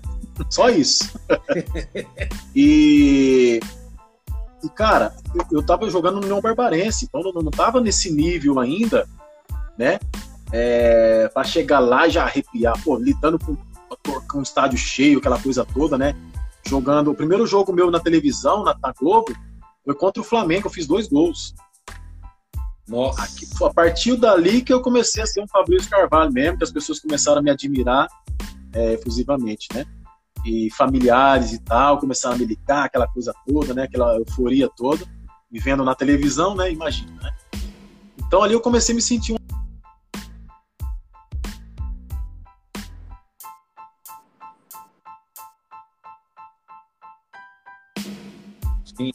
Só isso. e, e, cara, eu, eu tava jogando no União Barbarense, então eu não tava nesse nível ainda, né? É, para chegar lá e já arrepiar, pô, lidando com, com um estádio cheio, aquela coisa toda, né? Jogando. O primeiro jogo meu na televisão, na, na Globo, foi contra o Flamengo, eu fiz dois gols. Nossa. Aqui, a partir dali que eu comecei a ser um Fabrício Carvalho mesmo, que as pessoas começaram a me admirar é, efusivamente, né? E familiares e tal, começaram a me ligar, aquela coisa toda, né? Aquela euforia toda, me vendo na televisão, né? Imagina, né? Então ali eu comecei a me sentir um Sim.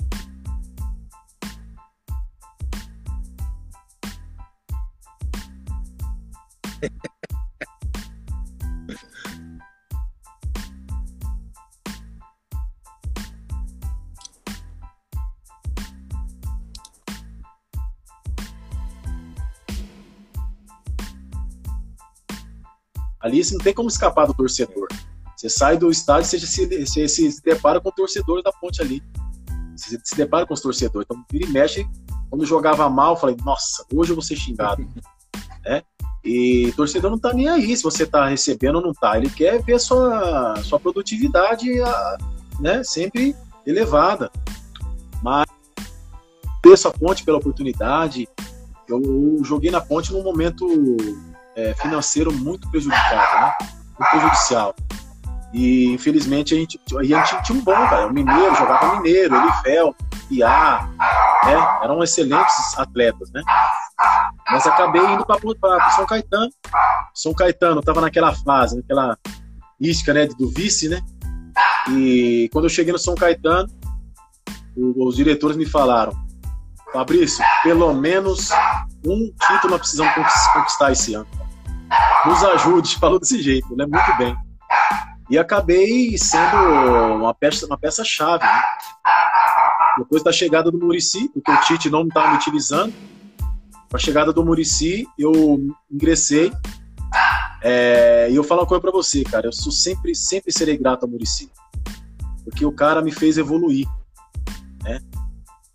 Ali você não tem como escapar do torcedor. Você sai do estádio, você se, você se depara com o torcedor da ponte ali. Você se depara com os torcedores. Então, vira e mexe, quando jogava mal, eu falei, nossa, hoje eu vou ser xingado. né? E torcedor não tá nem aí se você tá recebendo ou não tá. Ele quer ver a sua, sua produtividade né, sempre elevada. Mas agradeço a ponte pela oportunidade. Eu, eu joguei na ponte num momento é, financeiro muito prejudicado, né? Muito prejudicial. E infelizmente a gente, a gente tinha um bom, cara. O Mineiro jogava Mineiro, Elifel, Iá, né? Eram excelentes atletas, né? Mas acabei indo para São Caetano. São Caetano estava naquela fase, naquela mística, né, do vice, né? E quando eu cheguei no São Caetano, os diretores me falaram: Fabrício, pelo menos um título nós precisamos conquistar esse ano nos ajude, falou desse jeito, né? Muito bem. E acabei sendo uma peça, uma peça chave. Né? Depois da chegada do Murici, porque o Tite não estava me utilizando, com a chegada do Murici, eu ingressei. É, e eu falo uma coisa para você, cara, eu sou sempre, sempre serei grato ao Murici, porque o cara me fez evoluir, né?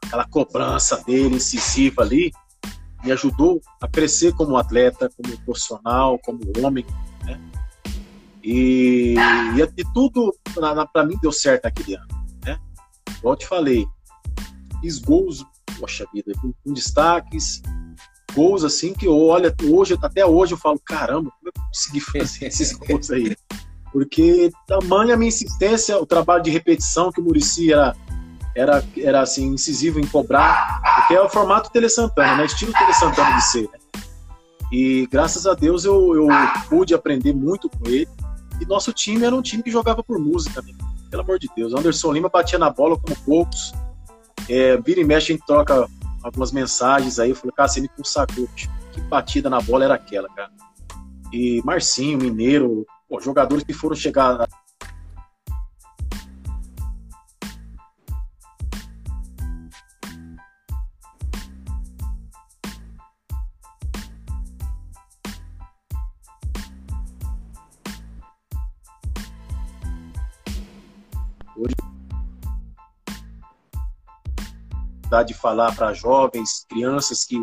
Aquela cobrança dele incisiva ali, me ajudou a crescer como atleta, como profissional, como homem, né? E, e, e tudo para mim deu certo aquele ano, né? Igual eu te falei, fiz gols, poxa vida, com, com destaques, gols assim que eu olho hoje, até hoje eu falo, caramba, como eu consegui fazer esses gols aí? Porque tamanha a minha insistência, o trabalho de repetição que o Murici era era, era assim, incisivo em cobrar, porque é o formato Tele Santana, né? Estilo Tele Santana de ser, né? E graças a Deus eu, eu pude aprender muito com ele. E nosso time era um time que jogava por música, né? Pelo amor de Deus. Anderson Lima batia na bola como poucos. É, vira e mexe, a gente troca algumas mensagens aí. Eu falei, cara, você me consagrou. Que batida na bola era aquela, cara. E Marcinho, Mineiro, pô, jogadores que foram chegar de falar para jovens, crianças que.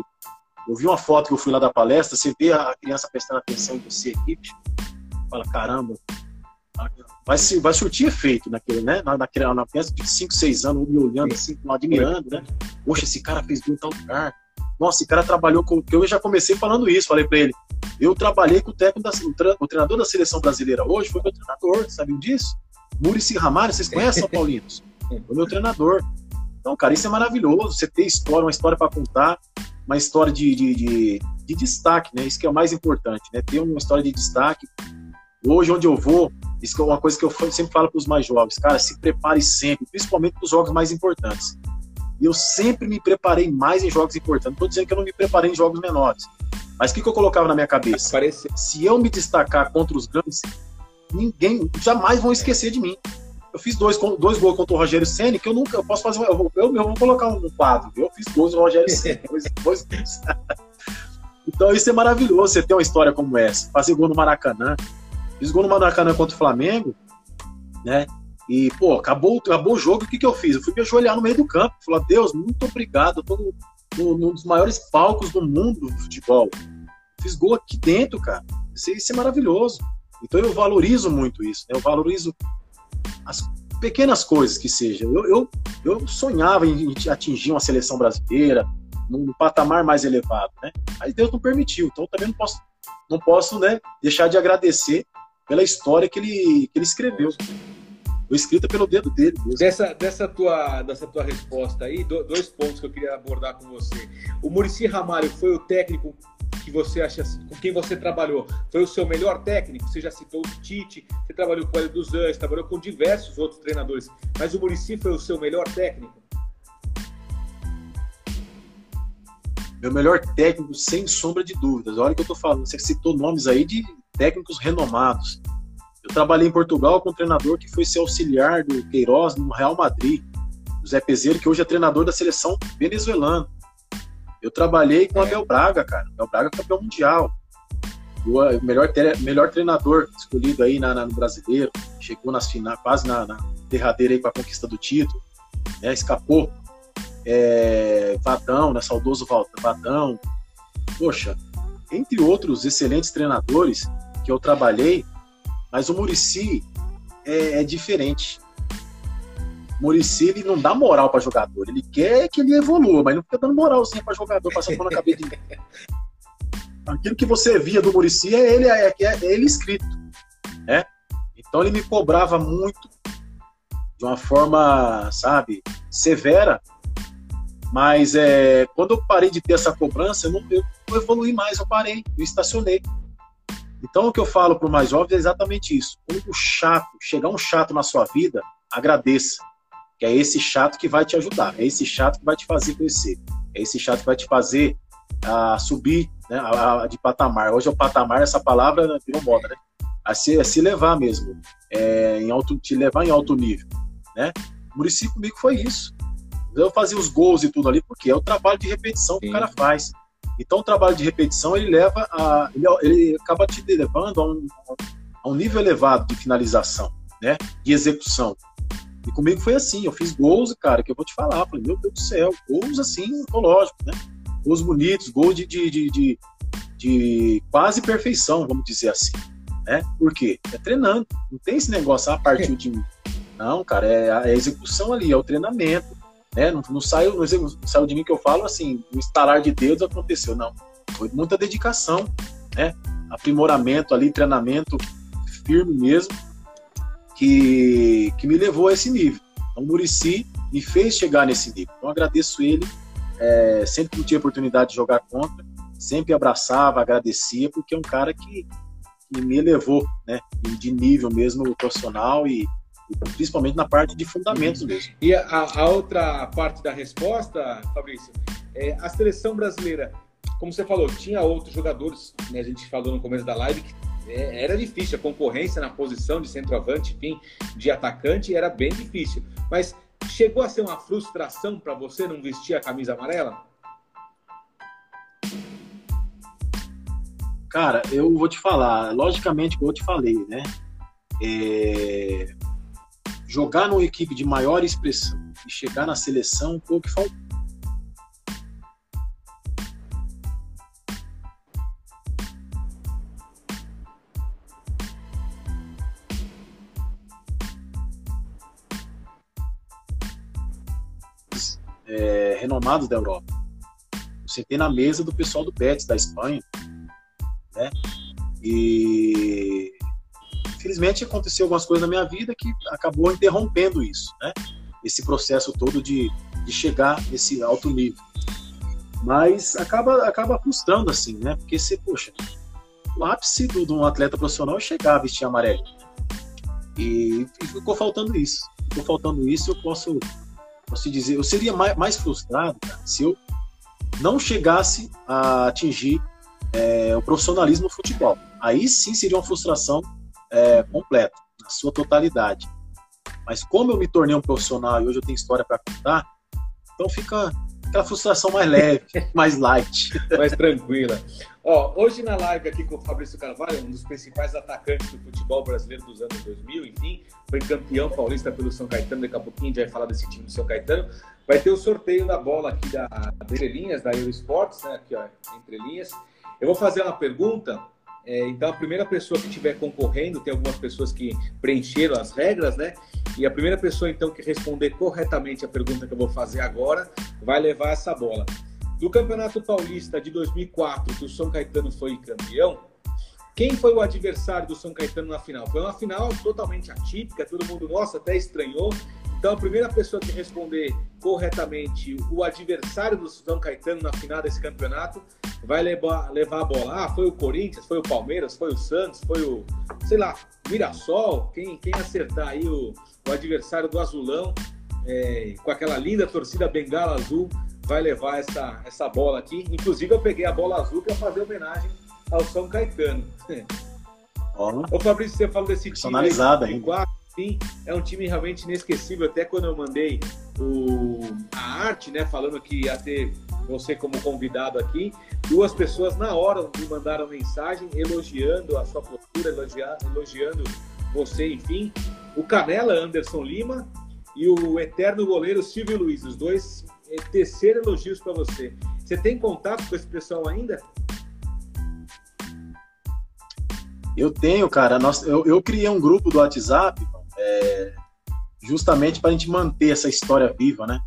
Eu vi uma foto que eu fui lá da palestra, você vê a criança prestando atenção em você aqui, fala, caramba, vai, vai surtir efeito naquele, né? Na, naquela, na criança de 5, 6 anos, me olhando assim, admirando, né? Poxa, esse cara fez gol em tal lugar. Nossa, esse cara trabalhou com. Eu já comecei falando isso, falei para ele. Eu trabalhei com o técnico da, o treinador da seleção brasileira hoje, foi meu treinador, sabiam disso? Murici Ramalho, vocês conhecem São Paulinos? Foi meu treinador. Então, cara, isso é maravilhoso. Você ter história, uma história para contar, uma história de, de, de, de, destaque, né? Isso que é o mais importante, né? Ter uma história de destaque. Hoje, onde eu vou, isso é uma coisa que eu sempre falo para os mais jovens, cara, se prepare sempre, principalmente para os jogos mais importantes. E eu sempre me preparei mais em jogos importantes. Não estou dizendo que eu não me preparei em jogos menores. Mas o que, que eu colocava na minha cabeça? Se eu me destacar contra os grandes, ninguém jamais vão esquecer de mim. Eu fiz dois, dois gols contra o Rogério Senna, que eu nunca eu posso fazer. Eu, eu, eu vou colocar um quadro. Eu fiz gols do Rogério Senna. dois, dois então isso é maravilhoso, você ter uma história como essa. Fazer gol no Maracanã. Fiz gol no Maracanã contra o Flamengo, né? E, pô, acabou, acabou o jogo, o que, que eu fiz? Eu fui me ajoelhar no meio do campo. Falar, Deus, muito obrigado. Eu tô num dos maiores palcos do mundo do futebol. Fiz gol aqui dentro, cara. Isso, isso é maravilhoso. Então eu valorizo muito isso. Né? Eu valorizo as pequenas coisas que sejam. Eu, eu, eu sonhava em atingir uma seleção brasileira num patamar mais elevado, né? Mas Deus não permitiu. Então também não posso, não posso, né, deixar de agradecer pela história que ele, que ele escreveu. Foi escrita pelo dedo dele. Mesmo. Dessa, dessa, tua, dessa tua resposta aí, dois pontos que eu queria abordar com você. O Murici Ramalho foi o técnico que você acha, com quem você trabalhou, foi o seu melhor técnico? Você já citou o Tite, você trabalhou com o Hélio dos Anjos, trabalhou com diversos outros treinadores, mas o Murici foi o seu melhor técnico? Meu melhor técnico, sem sombra de dúvidas. Olha o que eu tô falando, você citou nomes aí de técnicos renomados. Eu trabalhei em Portugal com um treinador que foi ser auxiliar do Queiroz no Real Madrid, o Zé Peseiro, que hoje é treinador da seleção venezuelana. Eu trabalhei com o Abel Braga, cara. Abel Braga campeão mundial. O melhor, melhor treinador escolhido aí na, na, no brasileiro. Chegou nas finais, quase na, na derradeira aí com a conquista do título. Né, escapou. É, Vadão, né, saudoso Vadão. Poxa, entre outros excelentes treinadores que eu trabalhei, mas o Murici é, é diferente. Murici ele não dá moral para jogador, ele quer que ele evolua, mas não fica dando moralzinha para jogador, passando na cabeça de Aquilo que você via do Murici é ele, é, é ele escrito, né? Então ele me cobrava muito de uma forma, sabe, severa, mas é, quando eu parei de ter essa cobrança, eu não, eu não evolui mais, eu parei, eu estacionei. Então o que eu falo para o mais jovem é exatamente isso. Quando o chato, chegar um chato na sua vida, agradeça que é esse chato que vai te ajudar, é esse chato que vai te fazer crescer, é esse chato que vai te fazer a subir né, a, a, de patamar. Hoje é o patamar, essa palavra virou moda, né? A se, a se levar mesmo, é, em alto, te levar em alto nível, né? O Muricy comigo foi isso. Eu fazia os gols e tudo ali, porque é o trabalho de repetição Sim. que o cara faz. Então, o trabalho de repetição, ele leva a... Ele, ele acaba te levando a um, a um nível elevado de finalização, né? De execução. E comigo foi assim, eu fiz gols, cara, que eu vou te falar, falei, meu Deus do céu, gols assim, lógico, né? Gols bonitos, gols de, de, de, de, de quase perfeição, vamos dizer assim, né? Por quê? É treinando, não tem esse negócio, ah, partiu de mim. Não, cara, é a, é execução ali, é o treinamento, né? Não, não, saiu, não saiu de mim que eu falo assim, no instalar de dedos aconteceu, não. Foi muita dedicação, né? Aprimoramento ali, treinamento firme mesmo, que, que me levou a esse nível. Então, o Murici me fez chegar nesse nível. Então, agradeço ele. É, sempre que tinha oportunidade de jogar contra, sempre abraçava, agradecia, porque é um cara que, que me elevou né, de nível mesmo profissional e, e principalmente na parte de fundamentos mesmo. E a, a outra parte da resposta, Fabrício, é, a seleção brasileira, como você falou, tinha outros jogadores, né, a gente falou no começo da live, que era difícil. A concorrência na posição de centroavante, enfim, de atacante, era bem difícil. Mas chegou a ser uma frustração para você não vestir a camisa amarela? Cara, eu vou te falar, logicamente, como eu te falei, né? É... Jogar numa equipe de maior expressão e chegar na seleção foi o que faltou renomados da Europa. Eu sentei na mesa do pessoal do Betis, da Espanha, né? E infelizmente aconteceu algumas coisas na minha vida que acabou interrompendo isso, né? Esse processo todo de, de chegar nesse alto nível. Mas acaba, acaba frustrando, assim, né? Porque você, poxa, o ápice do, de um atleta profissional é chegar a vestir amarelo. E, e ficou faltando isso. Ficou faltando isso, eu posso posso dizer, eu seria mais, mais frustrado cara, se eu não chegasse a atingir é, o profissionalismo no futebol. Aí sim seria uma frustração é, completa, na sua totalidade. Mas como eu me tornei um profissional e hoje eu tenho história para contar, então fica aquela frustração mais leve, mais light. Mais tranquila. Ó, hoje na live aqui com o Fabrício Carvalho, um dos principais atacantes do futebol brasileiro dos anos 2000, enfim, foi campeão paulista pelo São Caetano, daqui a pouquinho a gente vai falar desse time do São Caetano. Vai ter o sorteio da bola aqui da, da Entre Linhas, da Eurosports, né, aqui ó, Entre Linhas. Eu vou fazer uma pergunta é, então, a primeira pessoa que estiver concorrendo, tem algumas pessoas que preencheram as regras, né? E a primeira pessoa, então, que responder corretamente a pergunta que eu vou fazer agora, vai levar essa bola. Do Campeonato Paulista de 2004, que o São Caetano foi campeão, quem foi o adversário do São Caetano na final? Foi uma final totalmente atípica, todo mundo, nossa, até estranhou. Então, a primeira pessoa que responder corretamente o adversário do São Caetano na final desse campeonato vai levar, levar a bola. Ah, foi o Corinthians, foi o Palmeiras, foi o Santos, foi o, sei lá, Mirassol. Quem, quem acertar aí o, o adversário do Azulão, é, com aquela linda torcida bengala azul, vai levar essa, essa bola aqui. Inclusive, eu peguei a bola azul para fazer homenagem ao São Caetano. Ô, Fabrício, você falou desse time. Personalizada ainda sim, é um time realmente inesquecível. Até quando eu mandei o, a arte, né, falando que ia ter você como convidado aqui, duas pessoas na hora me mandaram mensagem elogiando a sua postura, elogiando, elogiando você, enfim. O Canela Anderson Lima e o eterno goleiro Silvio Luiz, os dois é, terceiro elogios para você. Você tem contato com esse pessoal ainda? Eu tenho, cara. Nós, eu, eu criei um grupo do WhatsApp é, justamente para a gente manter essa história viva, né?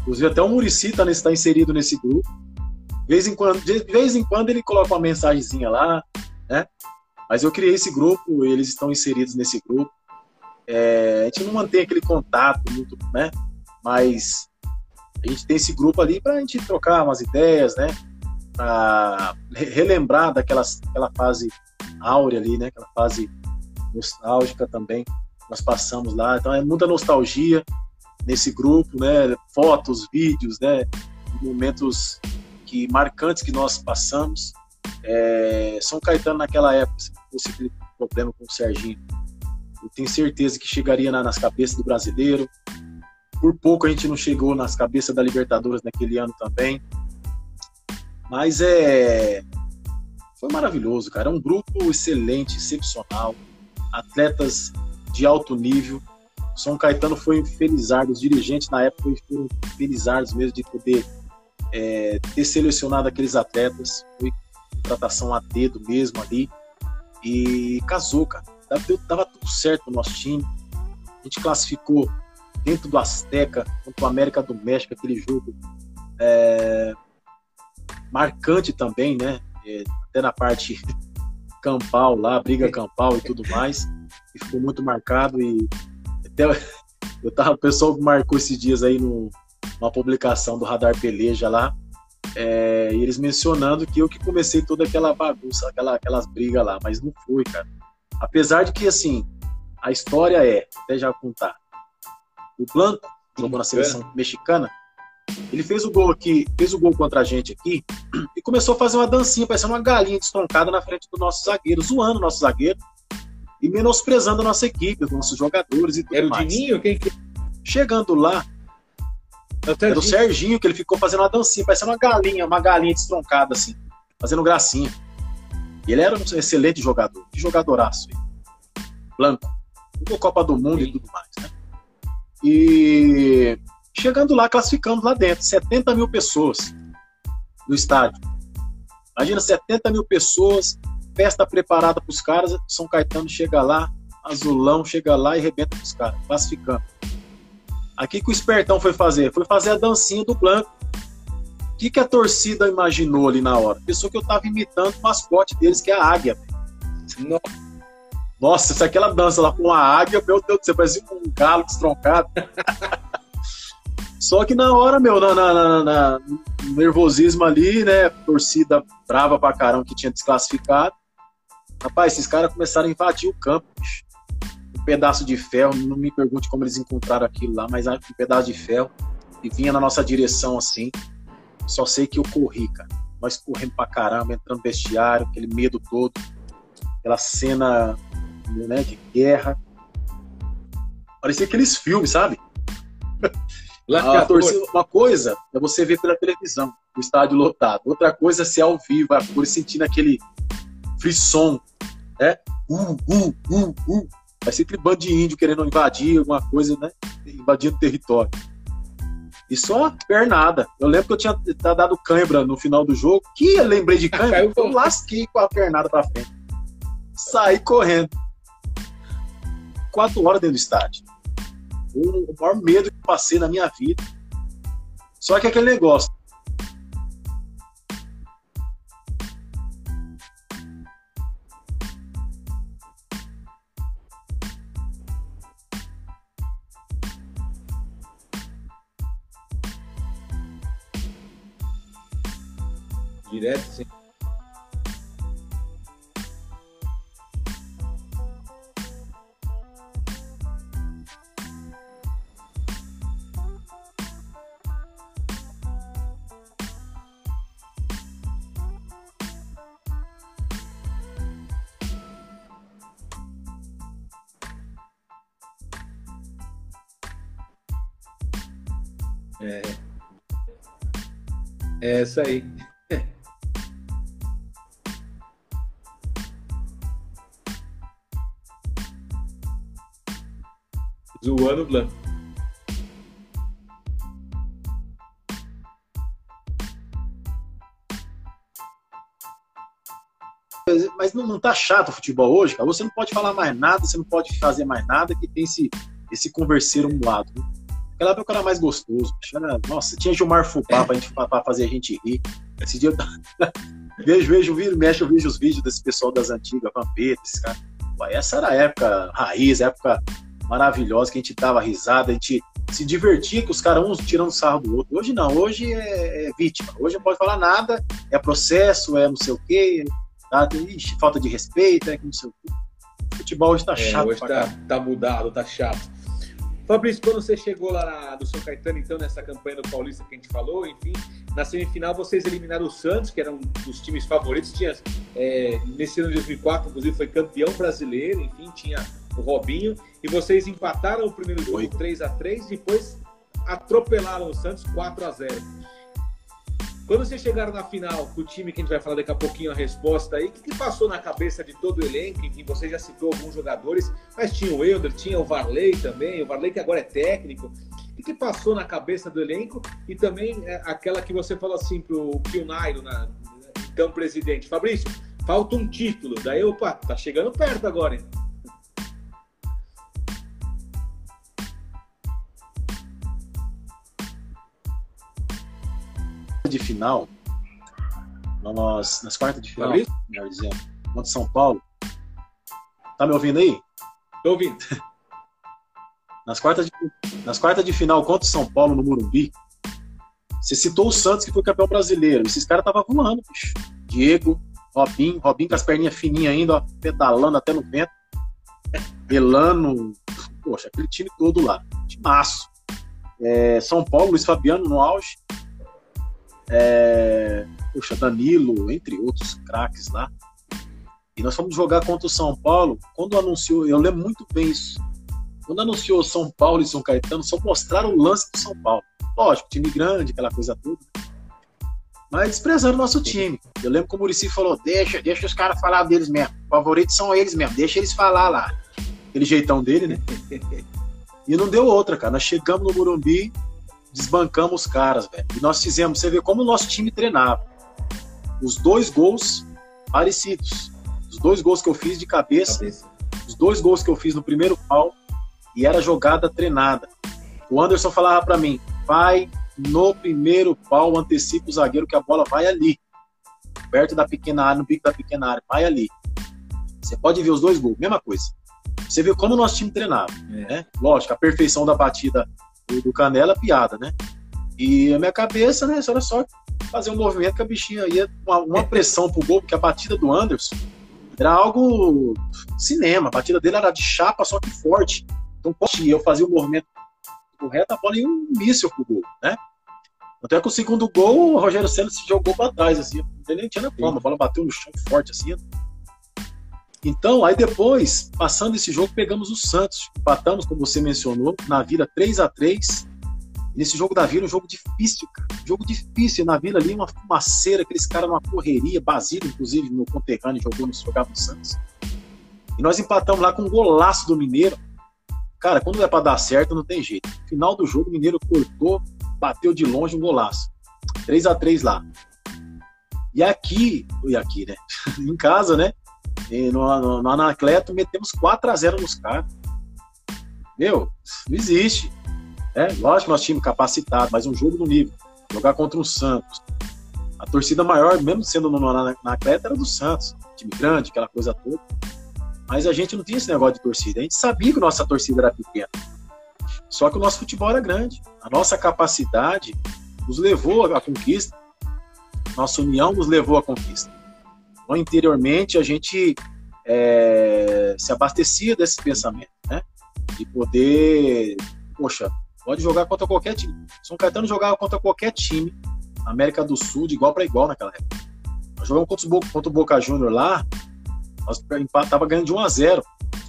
Inclusive até o Murici está tá inserido nesse grupo. De vez, em quando, de vez em quando ele coloca uma mensagenzinha lá, né? Mas eu criei esse grupo, eles estão inseridos nesse grupo. É, a gente não mantém aquele contato muito, né? Mas a gente tem esse grupo ali para a gente trocar umas ideias, né? Para relembrar daquelas, daquela fase áurea ali, né? Aquela fase nostálgica também nós passamos lá. Então é muita nostalgia nesse grupo, né? Fotos, vídeos, né? Momentos que marcantes que nós passamos. É, São Caetano naquela época, se fosse aquele problema com o Serginho, eu tenho certeza que chegaria na, nas cabeças do brasileiro. Por pouco a gente não chegou nas cabeças da Libertadores naquele ano também. Mas é foi maravilhoso, cara. É um grupo excelente, excepcional. Atletas de alto nível. São Caetano foi felizardo, os dirigentes na época foram felizardos mesmo de poder é, ter selecionado aqueles atletas. Foi contratação a dedo mesmo ali. E casou, cara. Dava, dava tudo certo no nosso time. A gente classificou dentro do Azteca contra o América do México, aquele jogo é, marcante também, né? É, até na parte campal lá, briga campal e tudo mais que ficou muito marcado e até eu tava, o pessoal marcou esses dias aí no, numa publicação do Radar Peleja lá, é, e eles mencionando que eu que comecei toda aquela bagunça, aquela, aquelas brigas lá, mas não foi, cara. Apesar de que, assim, a história é, até já contar, o Blanco jogou na seleção mexicana, ele fez o gol aqui, fez o gol contra a gente aqui, e começou a fazer uma dancinha, parecendo uma galinha destroncada na frente do nosso zagueiro, zoando o nosso zagueiro e menosprezando a nossa equipe, os nossos jogadores e tudo Era mais. o Dininho? Quem que... Chegando lá, é era o Serginho, que ele ficou fazendo uma dancinha, parecendo uma galinha, uma galinha destroncada, assim, fazendo gracinha. Ele era um excelente jogador, que jogadoraço. Blanco. Jogou Copa do Mundo Sim. e tudo mais, né? E chegando lá, classificando lá dentro, 70 mil pessoas no estádio. Imagina 70 mil pessoas festa preparada para os caras, São Caetano chega lá, Azulão chega lá e rebenta os caras, classificando. Aqui que o Espertão foi fazer? Foi fazer a dancinha do Blanco. O que, que a torcida imaginou ali na hora? Pensou que eu tava imitando o mascote deles, que é a águia. Nossa, se aquela dança lá com a águia, meu Deus do céu, parecia um galo destroncado. Só que na hora, meu, na, na, na, no nervosismo ali, né? Torcida brava pra caramba que tinha desclassificado. Rapaz, esses caras começaram a invadir o campo, bicho. Um pedaço de ferro, não me pergunte como eles encontraram aquilo lá, mas um pedaço de ferro e vinha na nossa direção assim. Só sei que eu corri, cara. Nós corremos pra caramba, entrando no vestiário, aquele medo todo, aquela cena né, de guerra. Parecia aqueles filmes, sabe? A torcida, uma coisa é você ver pela televisão, o estádio lotado. Outra coisa é ser ao vivo, a cor sentindo aquele frisson, né? Uh, uh, uh, uh. Vai ser aquele bando de índio querendo invadir alguma coisa, né? Invadindo o território. E só pernada. Eu lembro que eu tinha dado cãibra no final do jogo. Que eu lembrei de cãibra, eu lasquei com a pernada pra frente. Saí correndo. Quatro horas dentro do estádio o maior medo que passei na minha vida. Só que aquele negócio. Direto, sim. É essa aí. Zoando Blanco. Mas não, não tá chato o futebol hoje, cara. Você não pode falar mais nada, você não pode fazer mais nada que tem esse, esse converseiro um lado. Aquela época era mais gostoso. Era, nossa, tinha Gilmar Fupá pra, gente, pra, pra fazer a gente rir. Esse dia eu vejo, vejo, viro, mexe, eu vejo os vídeos desse pessoal das antigas, Vampeta, esse cara. essa era a época raiz, a época maravilhosa, que a gente dava risada, a gente se divertia com os caras, uns tirando sarro do outro. Hoje não, hoje é, é, vítima. Hoje não pode falar nada, é processo, é não sei o quê, tá? Ixi, falta de respeito, é não sei o quê. O futebol hoje tá é, chato. Hoje tá, tá mudado, tá chato. Fabrício, quando você chegou lá do São Caetano, então, nessa campanha do Paulista que a gente falou, enfim, na semifinal vocês eliminaram o Santos, que era um dos times favoritos. Tinha, é, nesse ano de 2004, inclusive, foi campeão brasileiro, enfim, tinha o Robinho. E vocês empataram o primeiro jogo 3 a 3 depois atropelaram o Santos 4 a 0 quando vocês chegaram na final com o time que a gente vai falar daqui a pouquinho a resposta aí, o que, que, passou na cabeça de todo o elenco? Enfim, você já citou alguns jogadores, mas tinha o Elder, tinha o Varley também, o Varley que agora é técnico. O que, que passou na cabeça do elenco? E também é, aquela que você falou assim pro Pio Nairo, na, então presidente, Fabrício, falta um título. Daí, opa, tá chegando perto agora, hein? De final, nós, nas quartas de final, melhor dizendo, contra São Paulo. Tá me ouvindo aí? Tô ouvindo. Nas quartas, de, nas quartas de final contra São Paulo no Morumbi, você citou o Santos, que foi campeão brasileiro. Esses caras estavam voando, bicho. Diego, Robinho, Robinho com as perninhas fininhas ainda, ó, pedalando até no vento. Elano, poxa, aquele time todo lá. De maço. É, São Paulo, Luiz Fabiano no auge é, puxa, Danilo, entre outros craques lá. E nós fomos jogar contra o São Paulo. Quando anunciou, eu lembro muito bem isso. Quando anunciou São Paulo e São Caetano, só mostraram o lance do São Paulo. Lógico, time grande, aquela coisa toda. Mas desprezando o nosso time. Eu lembro que o Murici falou: deixa, deixa os caras falar deles mesmo. Favoritos são eles mesmo, deixa eles falar lá. Aquele jeitão dele, né? E não deu outra, cara. Nós chegamos no Morumbi, desbancamos os caras, velho. E nós fizemos, você vê como o nosso time treinava. Os dois gols parecidos. Os dois gols que eu fiz de cabeça, cabeça. os dois gols que eu fiz no primeiro pau, e era jogada treinada. O Anderson falava para mim: vai no primeiro pau, antecipa o zagueiro que a bola vai ali. Perto da pequena área, no pico da pequena área, vai ali. Você pode ver os dois gols, mesma coisa. Você vê como o nosso time treinava. É. Né? Lógico, a perfeição da batida do Canela, piada, né? E a minha cabeça, né, era só fazer um movimento que a bichinha ia uma, uma pressão pro gol, porque a batida do Anderson era algo cinema, a batida dele era de chapa, só que forte. Então, eu fazia o movimento correto, a bola ia um míssil pro gol, né? Até que o segundo gol, o Rogério Senna se jogou para trás, assim, ele nem tinha como, a bola bateu no chão forte, assim. Então, aí depois, passando esse jogo, pegamos o Santos. Empatamos, como você mencionou, na Vila 3 a 3 Nesse jogo da Vila, um jogo difícil, cara. Jogo difícil. Na Vila ali, uma fumaceira, aqueles caras numa correria. Basílio, inclusive, no conterrâneo, jogou, jogava no Santos. E nós empatamos lá com um golaço do Mineiro. Cara, quando é para dar certo, não tem jeito. Final do jogo, o Mineiro cortou, bateu de longe um golaço. 3 a 3 lá. E aqui, e aqui, né? em casa, né? E no, no, no Anacleto, metemos 4 a 0 nos caras. Meu, não existe. É, lógico nós tínhamos capacitado, mas um jogo no nível. Jogar contra o Santos. A torcida maior, mesmo sendo no, na, na era do Santos. Time grande, aquela coisa toda. Mas a gente não tinha esse negócio de torcida. A gente sabia que nossa torcida era pequena. Só que o nosso futebol era grande. A nossa capacidade nos levou à conquista. Nossa união nos levou à conquista. Então, interiormente, a gente é, se abastecia desse pensamento, né? De poder, poxa, pode jogar contra qualquer time. São Caetano jogava contra qualquer time, América do Sul, de igual para igual naquela época. Nós jogamos contra o Boca, contra o Boca Júnior lá, nós tava ganhando de 1 a 0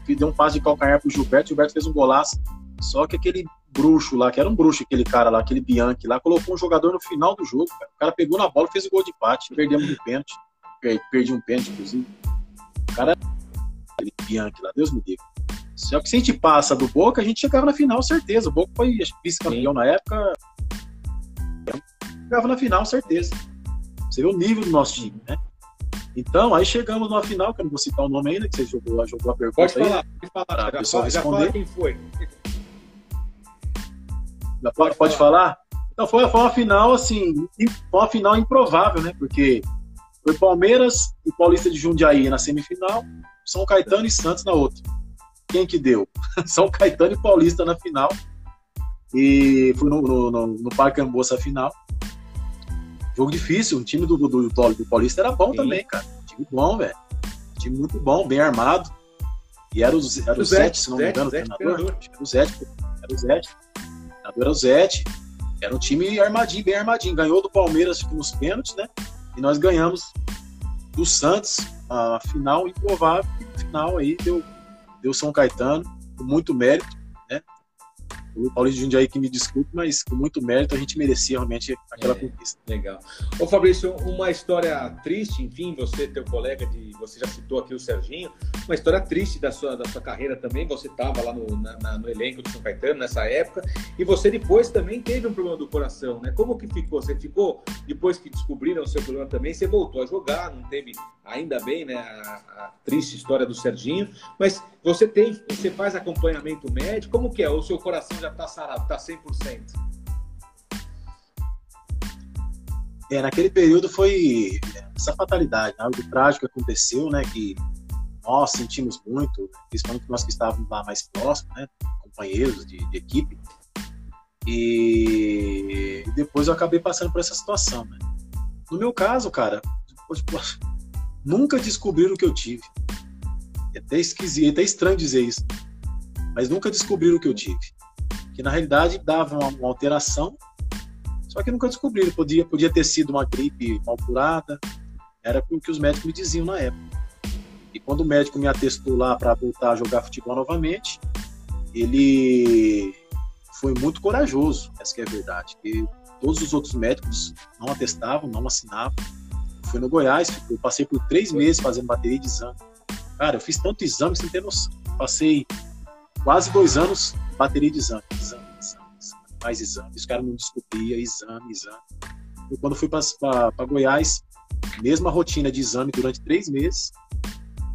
Deu um passe de calcanhar pro Gilberto, o Gilberto fez um golaço. Só que aquele bruxo lá, que era um bruxo, aquele cara lá, aquele Bianchi lá, colocou um jogador no final do jogo, cara. O cara pegou na bola, fez o gol de empate, perdemos no pênalti. Perdi um pênalti, inclusive. O cara, aquele Bianchi lá, Deus me diga. Só que se a gente passa do Boca, a gente chegava na final, certeza. O Boca foi vice-campeão na época. Chegava na final, certeza. Você vê o nível do nosso time, né? Então, aí chegamos numa final, que eu não vou citar o nome ainda, que você jogou, jogou a pergunta pode aí. Falar, pode falar. Já quem foi. Já pode, pode falar? Então foi, foi uma final, assim, foi uma final improvável, né? Porque foi Palmeiras e Paulista de Jundiaí na semifinal, São Caetano e Santos na outra. Quem que deu? São Caetano e Paulista na final. E fui no, no, no, no Parque Amboça final. Jogo difícil, o time do, do, do, do Paulista era bom Sim. também, cara. Time bom, velho. Time muito bom, bem armado. E era o, era o, Zete, se não me engano, o treinador. Era o Zete, era o Zete. O treinador era o Zete. Era um time armadinho, bem armadinho. Ganhou do Palmeiras tipo, nos pênaltis, né? E nós ganhamos do Santos, a final improvável. Final aí deu, deu São Caetano, com muito mérito o Paulista de Jundiaí que me desculpe, mas com muito mérito a gente merecia realmente aquela é, conquista. Legal. Ô Fabrício, uma história triste, enfim, você, teu colega de. Você já citou aqui o Serginho, uma história triste da sua, da sua carreira também. Você estava lá no, na, no elenco do São Caetano nessa época, e você depois também teve um problema do coração, né? Como que ficou? Você ficou, depois que descobriram o seu problema também, você voltou a jogar, não teve, ainda bem, né, a, a triste história do Serginho, mas você tem, você faz acompanhamento médico, como que é? O seu coração já está sarado, está 100%? É, naquele período foi essa fatalidade, né? algo trágico aconteceu, né, que nós sentimos muito, principalmente nós que estávamos lá mais próximos, né, companheiros de, de equipe, e depois eu acabei passando por essa situação, né. No meu caso, cara, nunca descobriram o que eu tive. É até esquisito, é até estranho dizer isso, mas nunca descobriram o que eu tive que na realidade dava uma, uma alteração, só que nunca descobriram. Podia, podia ter sido uma gripe mal curada, era o que os médicos me diziam na época. E quando o médico me atestou lá para voltar a jogar futebol novamente, ele foi muito corajoso, essa que é a verdade. E todos os outros médicos não atestavam, não assinavam. Fui no Goiás, eu passei por três meses fazendo bateria de exame. Cara, eu fiz tanto exame sem ter noção. Passei quase dois anos bateria de exame, exame, exame, exame mais exame. Os caras não descobria, exame, exame. E quando fui para Goiás, mesma rotina de exame durante três meses.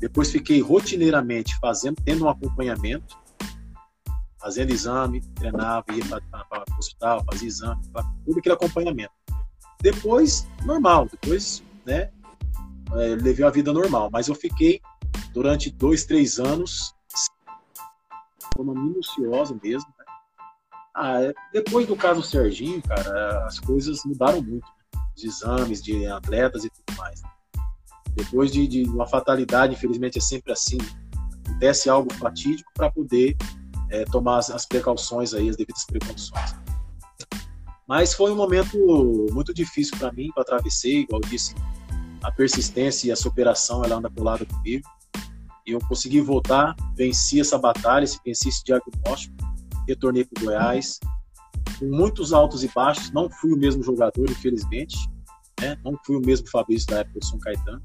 Depois fiquei rotineiramente fazendo, tendo um acompanhamento, fazendo exame, treinava, ia para o hospital, fazia exame, tudo aquele acompanhamento. Depois, normal, depois, né, é, levei a vida normal, mas eu fiquei durante dois, três anos forma minuciosa mesmo. Né? Ah, é, depois do caso Serginho, cara, as coisas mudaram muito. Né? Os exames de atletas e tudo mais. Né? Depois de, de, uma fatalidade, infelizmente é sempre assim. Acontece algo fatídico para poder é, tomar as, as, precauções aí, as devidas precauções. Mas foi um momento muito difícil para mim, que eu atravessei, igual disse, a persistência e a superação, ela anda colada comigo. Eu consegui voltar, venci essa batalha, venci esse diagnóstico, retornei para o Goiás, com muitos altos e baixos, não fui o mesmo jogador, infelizmente, né? não fui o mesmo Fabrício da época do São Caetano,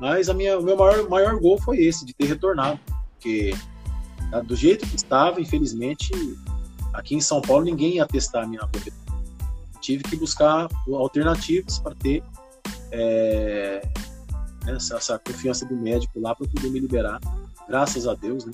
mas a minha, o meu maior, maior gol foi esse, de ter retornado, porque tá, do jeito que estava, infelizmente, aqui em São Paulo ninguém ia testar a minha corretora. Tive que buscar alternativas para ter é, essa, essa, confiança do médico lá para poder me liberar, graças a Deus, né?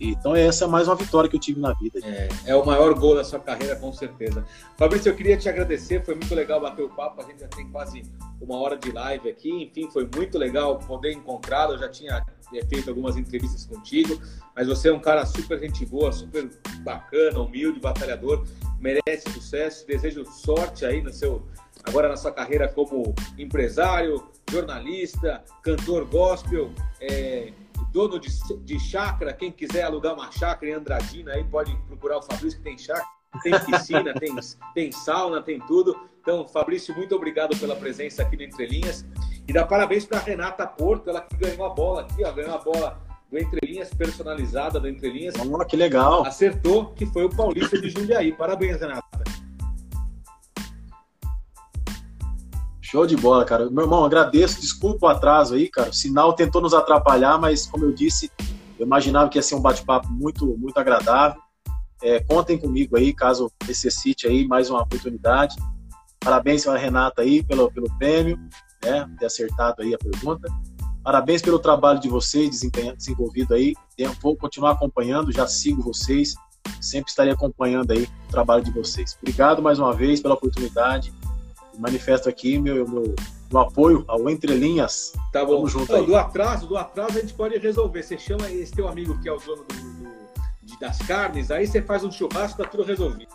Então essa é mais uma vitória que eu tive na vida. É, é, o maior gol da sua carreira, com certeza. Fabrício, eu queria te agradecer, foi muito legal bater o papo, a gente já tem quase uma hora de live aqui, enfim, foi muito legal poder encontrá-lo, eu já tinha feito algumas entrevistas contigo, mas você é um cara super gente boa, super bacana, humilde, batalhador, merece sucesso, desejo sorte aí no seu agora na sua carreira como empresário, jornalista, cantor gospel, é, dono de, de chácara, quem quiser alugar uma chácara em Andradina, aí pode procurar o Fabrício que tem chácara, tem piscina, tem, tem sauna, tem tudo. Então, Fabrício, muito obrigado pela presença aqui no Entre Linhas. E dá parabéns para Renata Porto, ela que ganhou a bola aqui, ó, ganhou a bola do Entre Linhas, personalizada do Entre Linhas. Oh, que legal. Acertou, que foi o Paulista de Jundiaí. Parabéns, Renata. Show de bola, cara. Meu irmão, agradeço. Desculpa o atraso aí, cara. O sinal tentou nos atrapalhar, mas como eu disse, eu imaginava que ia ser um bate-papo muito, muito agradável. É, contem comigo aí, caso necessite aí mais uma oportunidade. Parabéns a Renata aí pelo, pelo prêmio, né? Ter acertado aí a pergunta. Parabéns pelo trabalho de vocês desenvolvido aí. Eu vou continuar acompanhando, já sigo vocês. Sempre estarei acompanhando aí o trabalho de vocês. Obrigado mais uma vez pela oportunidade manifesto aqui meu, meu, meu apoio ao Entre Linhas. Tá bom. Tamo junto Não, do atraso, do atraso a gente pode resolver. Você chama esse teu amigo que é o dono do, do, de, das carnes, aí você faz um churrasco, tá tudo resolvido.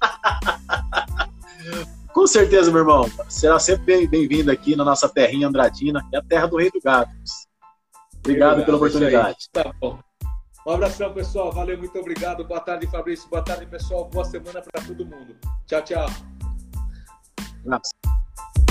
Com certeza, meu irmão. Será sempre bem-vindo aqui na nossa terrinha Andradina, que é a terra do Rei do Gado. Obrigado pela oportunidade. Tá bom. Um abração, pessoal. Valeu, muito obrigado. Boa tarde, Fabrício. Boa tarde, pessoal. Boa semana para todo mundo. Tchau, tchau. Um